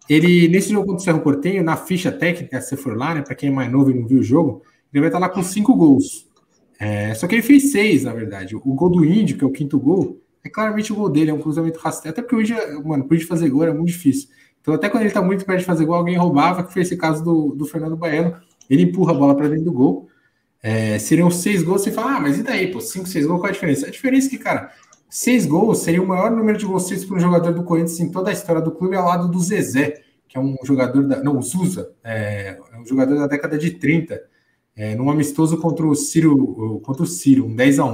Ele, nesse jogo contra o Cerro Portenho, na ficha técnica, se for lá, né, para quem é mais novo e não viu o jogo, ele vai estar lá com cinco gols. É, só que ele fez seis, na verdade. O gol do Índio, que é o quinto gol, é claramente o gol dele, é um cruzamento rasteiro. Até porque o Índio, mano, para fazer gol é muito difícil. Então, até quando ele está muito perto de fazer gol, alguém roubava, que foi esse caso do, do Fernando Baiano. Ele empurra a bola para dentro do gol. É, seriam seis gols, você fala, ah, mas e daí, pô, cinco, seis gols, qual a diferença? A diferença é que, cara, seis gols seria o maior número de gols feitos por um jogador do Corinthians em toda a história do clube, ao lado do Zezé, que é um jogador da. Não, o Zusa, é, é um jogador da década de 30, é, num amistoso contra o Ciro, contra o Ciro, um 10 a 1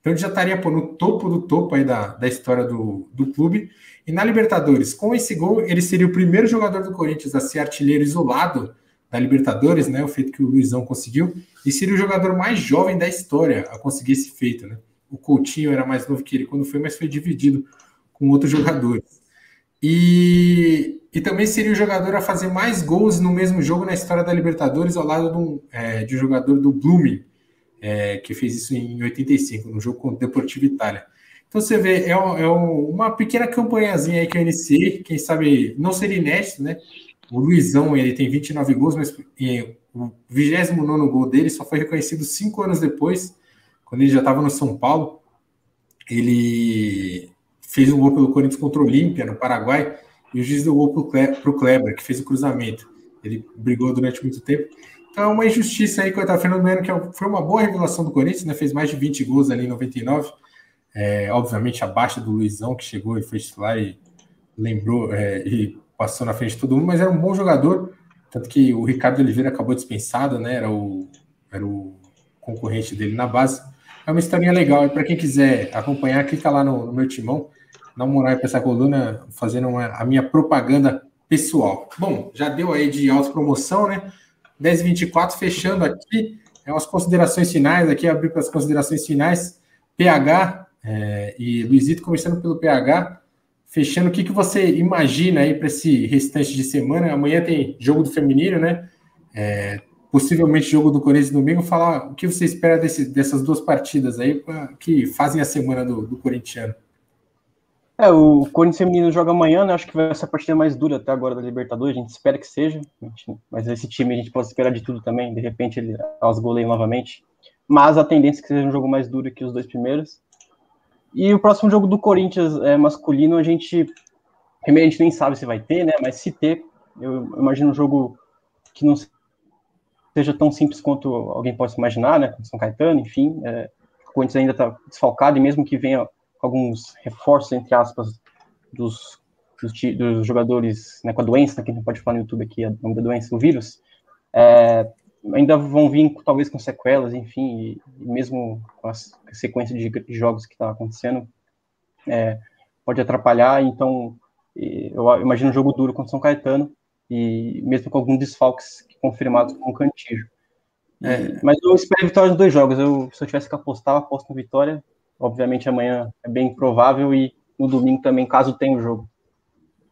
Então ele já estaria pô, no topo do topo aí da, da história do, do clube. E na Libertadores, com esse gol, ele seria o primeiro jogador do Corinthians a ser artilheiro isolado da Libertadores, né? O feito que o Luizão conseguiu, e seria o jogador mais jovem da história a conseguir esse feito, né? O Coutinho era mais novo que ele quando foi, mas foi dividido com outros jogadores. E, e também seria o jogador a fazer mais gols no mesmo jogo na história da Libertadores, ao lado de um, é, de um jogador do Blooming, é, que fez isso em 85, no jogo contra o Deportivo Itália. Então você vê, é, um, é um, uma pequena campanhazinha aí que eu iniciei, quem sabe não seria inédito, né? O Luizão, ele tem 29 gols, mas o 29 gol dele só foi reconhecido cinco anos depois, quando ele já estava no São Paulo. Ele fez um gol pelo Corinthians contra o Olímpia, no Paraguai, e o juiz deu gol para o Kleber, que fez o cruzamento. Ele brigou durante muito tempo. Então é uma injustiça aí, coitado. Fernando Meno, que é foi uma boa revelação do Corinthians, né? fez mais de 20 gols ali em 99. É, obviamente abaixo do Luizão, que chegou e foi titular e lembrou é, e passou na frente de todo mundo, mas era um bom jogador, tanto que o Ricardo Oliveira acabou dispensado, né? Era o, era o concorrente dele na base. É uma historinha legal, e para quem quiser acompanhar, clica lá no, no meu timão, uma moral para essa coluna, fazendo uma, a minha propaganda pessoal. Bom, já deu aí de autopromoção, né? 10h24, fechando aqui, é umas considerações finais, aqui abrir para as considerações finais, PH é, e Luizito, começando pelo PH, fechando, o que, que você imagina aí para esse restante de semana? Amanhã tem jogo do feminino, né? É, possivelmente jogo do Corinthians domingo. Falar o que você espera desse, dessas duas partidas aí pra, que fazem a semana do, do corintiano. É, o Corinthians feminino joga amanhã, né? Acho que vai ser a partida mais dura até agora da Libertadores. A gente espera que seja, mas esse time a gente pode esperar de tudo também. De repente ele as goleiam novamente. Mas a tendência é que seja um jogo mais duro que os dois primeiros. E o próximo jogo do Corinthians é, masculino, a gente. Primeiro, a gente nem sabe se vai ter, né? Mas se ter, eu imagino um jogo que não seja tão simples quanto alguém possa imaginar, né? Com São Caetano, enfim. É, o Corinthians ainda está desfalcado, e mesmo que venha alguns reforços, entre aspas, dos, dos, dos jogadores né, com a doença, que a gente pode falar no YouTube aqui, o nome da doença, o vírus, é, ainda vão vir talvez com sequelas, enfim, e, mesmo com a sequência de, jogos que está acontecendo, é, pode atrapalhar. Então, eu imagino um jogo duro contra São Caetano, e mesmo com alguns desfalques confirmados com o Cantijo. É, mas eu espero vitória nos dois jogos. Eu, se eu tivesse que apostar, eu aposto na vitória. Obviamente amanhã é bem provável e no domingo também, caso tenha o jogo.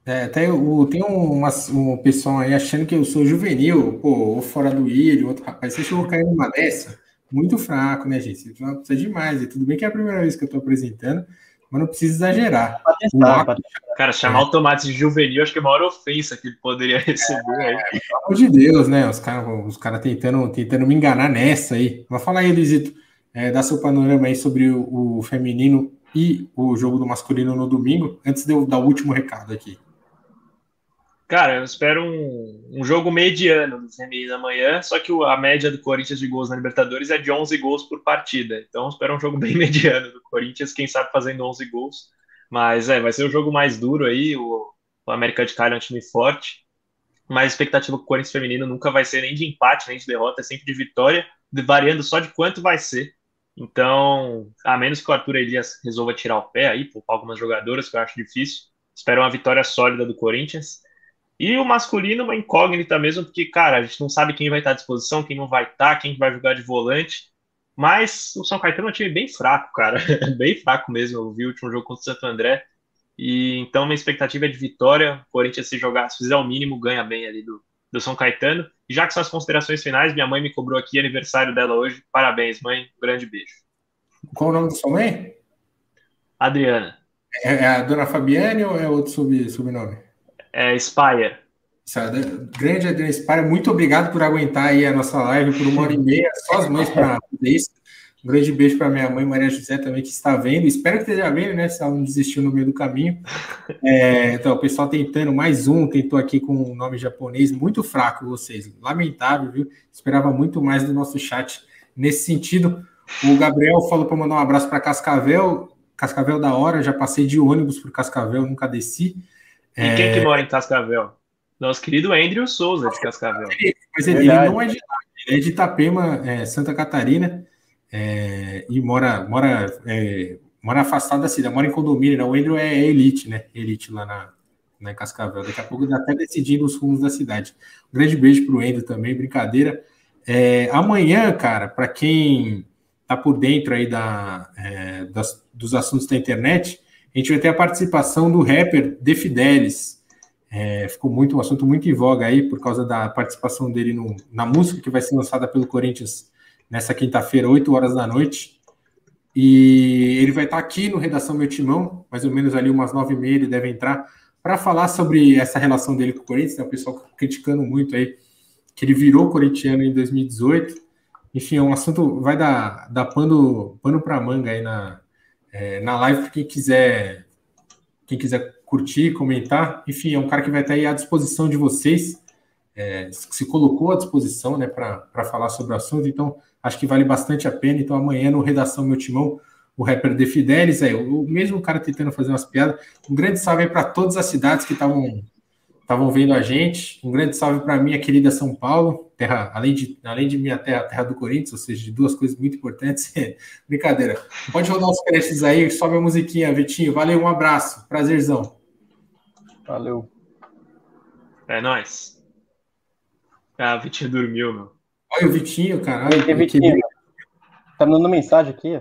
É, tem, o, tem uma, um pessoal aí achando que eu sou juvenil, pô, ou fora do ilho, outro rapaz. Você chegou caindo numa dessa? Muito fraco, né, gente? Você precisa demais. E tudo bem que é a primeira vez que eu tô apresentando, mas não precisa exagerar. Testar, Cara, chamar é. o Tomate de juvenil, acho que é a maior ofensa que ele poderia receber aí. É, pelo amor de Deus, né? Os caras os cara tentando, tentando me enganar nessa aí. Mas fala aí, Luizito, é, dá seu panorama aí sobre o, o feminino e o jogo do masculino no domingo, antes de eu dar o último recado aqui. Cara, eu espero um, um jogo mediano do feminino amanhã, só que a média do Corinthians de gols na Libertadores é de 11 gols por partida. Então, espero um jogo <laughs> bem mediano do Corinthians, quem sabe fazendo 11 gols. Mas é, vai ser o jogo mais duro aí. O, o América de Cali é um time forte. Mas a expectativa com o Corinthians feminino nunca vai ser nem de empate, nem de derrota, é sempre de vitória, variando só de quanto vai ser. Então, a menos que o Arthur Elias resolva tirar o pé aí, poupar algumas jogadoras, que eu acho difícil, espero uma vitória sólida do Corinthians. E o masculino, uma incógnita mesmo, porque, cara, a gente não sabe quem vai estar à disposição, quem não vai estar, quem vai jogar de volante. Mas o São Caetano é um time bem fraco, cara. <laughs> bem fraco mesmo. Eu vi o último jogo contra o Santo André. E então minha expectativa é de vitória. O Corinthians, se jogar, se fizer o mínimo, ganha bem ali do, do São Caetano. E já que são as considerações finais, minha mãe me cobrou aqui aniversário dela hoje. Parabéns, mãe. Um grande beijo. Qual o nome da sua mãe? Adriana. É, é a dona Fabiane ou é outro sub, subnome? É Spire. Grande Adriana Spire, muito obrigado por aguentar aí a nossa live por uma hora e meia. Só as mães para isso. Um grande beijo para minha mãe Maria José também, que está vendo. Espero que esteja vendo, né? Se ela não desistiu no meio do caminho. É, então, o pessoal tentando mais um, tentou aqui com um nome japonês, muito fraco vocês. Lamentável, viu? Esperava muito mais do nosso chat nesse sentido. O Gabriel falou para mandar um abraço para Cascavel. Cascavel da hora, já passei de ônibus por Cascavel, nunca desci. E é... quem que mora em Cascavel? Nosso querido Andrew Souza de Cascavel. Mas ele, ele não é de lá, ele é de Itapema, é, Santa Catarina, é, e mora, mora, é, mora afastado da cidade, mora em condomínio, né? O Andrew é elite, né? Elite lá na, na Cascavel. Daqui a pouco ele até decidindo os rumos da cidade. Um grande beijo para o Andrew também, brincadeira. É, amanhã, cara, para quem tá por dentro aí da, é, das, dos assuntos da internet, a gente vai ter a participação do rapper De Fidelis. É, ficou muito um assunto muito em voga aí por causa da participação dele no, na música que vai ser lançada pelo Corinthians nessa quinta-feira, 8 horas da noite. E ele vai estar aqui no Redação Meu Timão, mais ou menos ali umas 9 e meia ele deve entrar, para falar sobre essa relação dele com o Corinthians. Né? O pessoal criticando muito aí que ele virou corintiano em 2018 enfim, é um assunto vai dar, dar pano, pano para manga aí na, é, na live para quem quiser quem quiser curtir, comentar. Enfim, é um cara que vai estar aí à disposição de vocês, é, se colocou à disposição né, para falar sobre o assunto, então acho que vale bastante a pena. Então, amanhã no Redação Meu Timão, o rapper De Fidelis, é, o mesmo cara tentando fazer umas piadas. Um grande salve aí para todas as cidades que estavam estavam vendo a gente. Um grande salve para minha querida São Paulo, terra, além de, além de minha terra, terra do Corinthians, ou seja, de duas coisas muito importantes. <laughs> Brincadeira. Pode rodar os créditos aí, sobe a musiquinha, Vitinho. Valeu, um abraço, prazerzão. Valeu. É nóis. Ah, o Vitinho dormiu, meu. Olha o Vitinho, cara. Olha, Vitinho. Tá mandando mensagem aqui.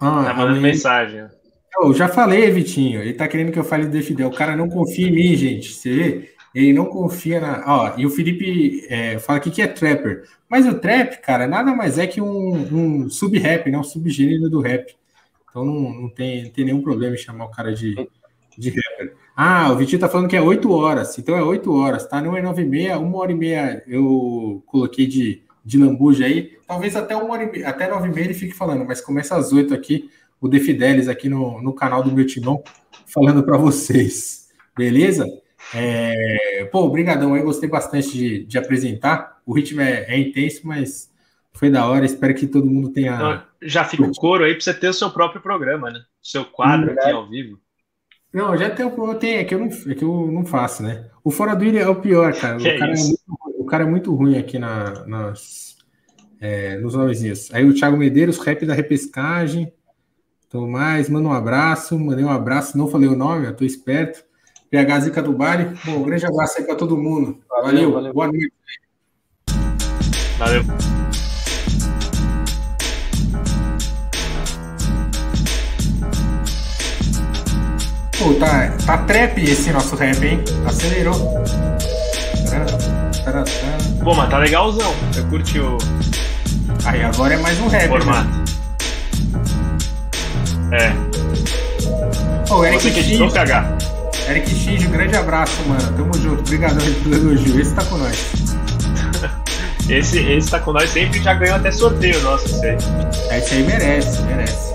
Ah, tá mandando mensagem. Eu já falei, Vitinho. Ele tá querendo que eu fale de Fidel. O cara não confia em mim, gente. Você vê? Ele não confia na. Ó, e o Felipe é, fala aqui que é trapper. Mas o trap, cara, nada mais é que um, um sub-rap, né? Um subgênero do rap. Então não, não, tem, não tem nenhum problema em chamar o cara de, de rapper. Ah, o Vitinho tá falando que é 8 horas. Então é 8 horas, tá? Não é 9 e meia, uma hora e meia eu coloquei de, de lambuja aí. Talvez até uma hora e meia, até 9 e meia ele fique falando, mas começa às 8 aqui o De Fidelis aqui no, no canal do meu timão, falando para vocês. Beleza? É, pô, obrigadão aí, gostei bastante de, de apresentar. O ritmo é, é, intenso, mas foi da hora. Espero que todo mundo tenha. Então, já fica o coro aí para você ter o seu próprio programa, né? O seu quadro hum, aqui é. ao vivo. Não, já tem, eu tenho, é que eu não, é que eu não faço, né? O Fora do Ilha é o pior, cara. O cara é, muito, o cara, é muito, ruim aqui na, nas, é, nos nomezinhos. Aí o Thiago Medeiros, rap da repescagem. Tomás, manda um abraço, mandei um abraço, não falei o nome, eu tô esperto. PH Zica do Bari, bom, um grande abraço aí para todo mundo. Valeu, valeu, valeu, boa noite. Valeu. Pô, tá, tá trap esse nosso rap, hein? Acelerou. Bom, mas tá legalzão. Eu curti o. Aí agora é mais um rap. Formato. Né? É. Ô, Eric Você que PH. Eric X, um grande abraço, mano. Tamo junto. Obrigado pelo elogio. Esse tá com nós. <laughs> esse, esse tá com nós sempre já ganhou até sorteio nosso, esse aí. Esse aí merece, merece.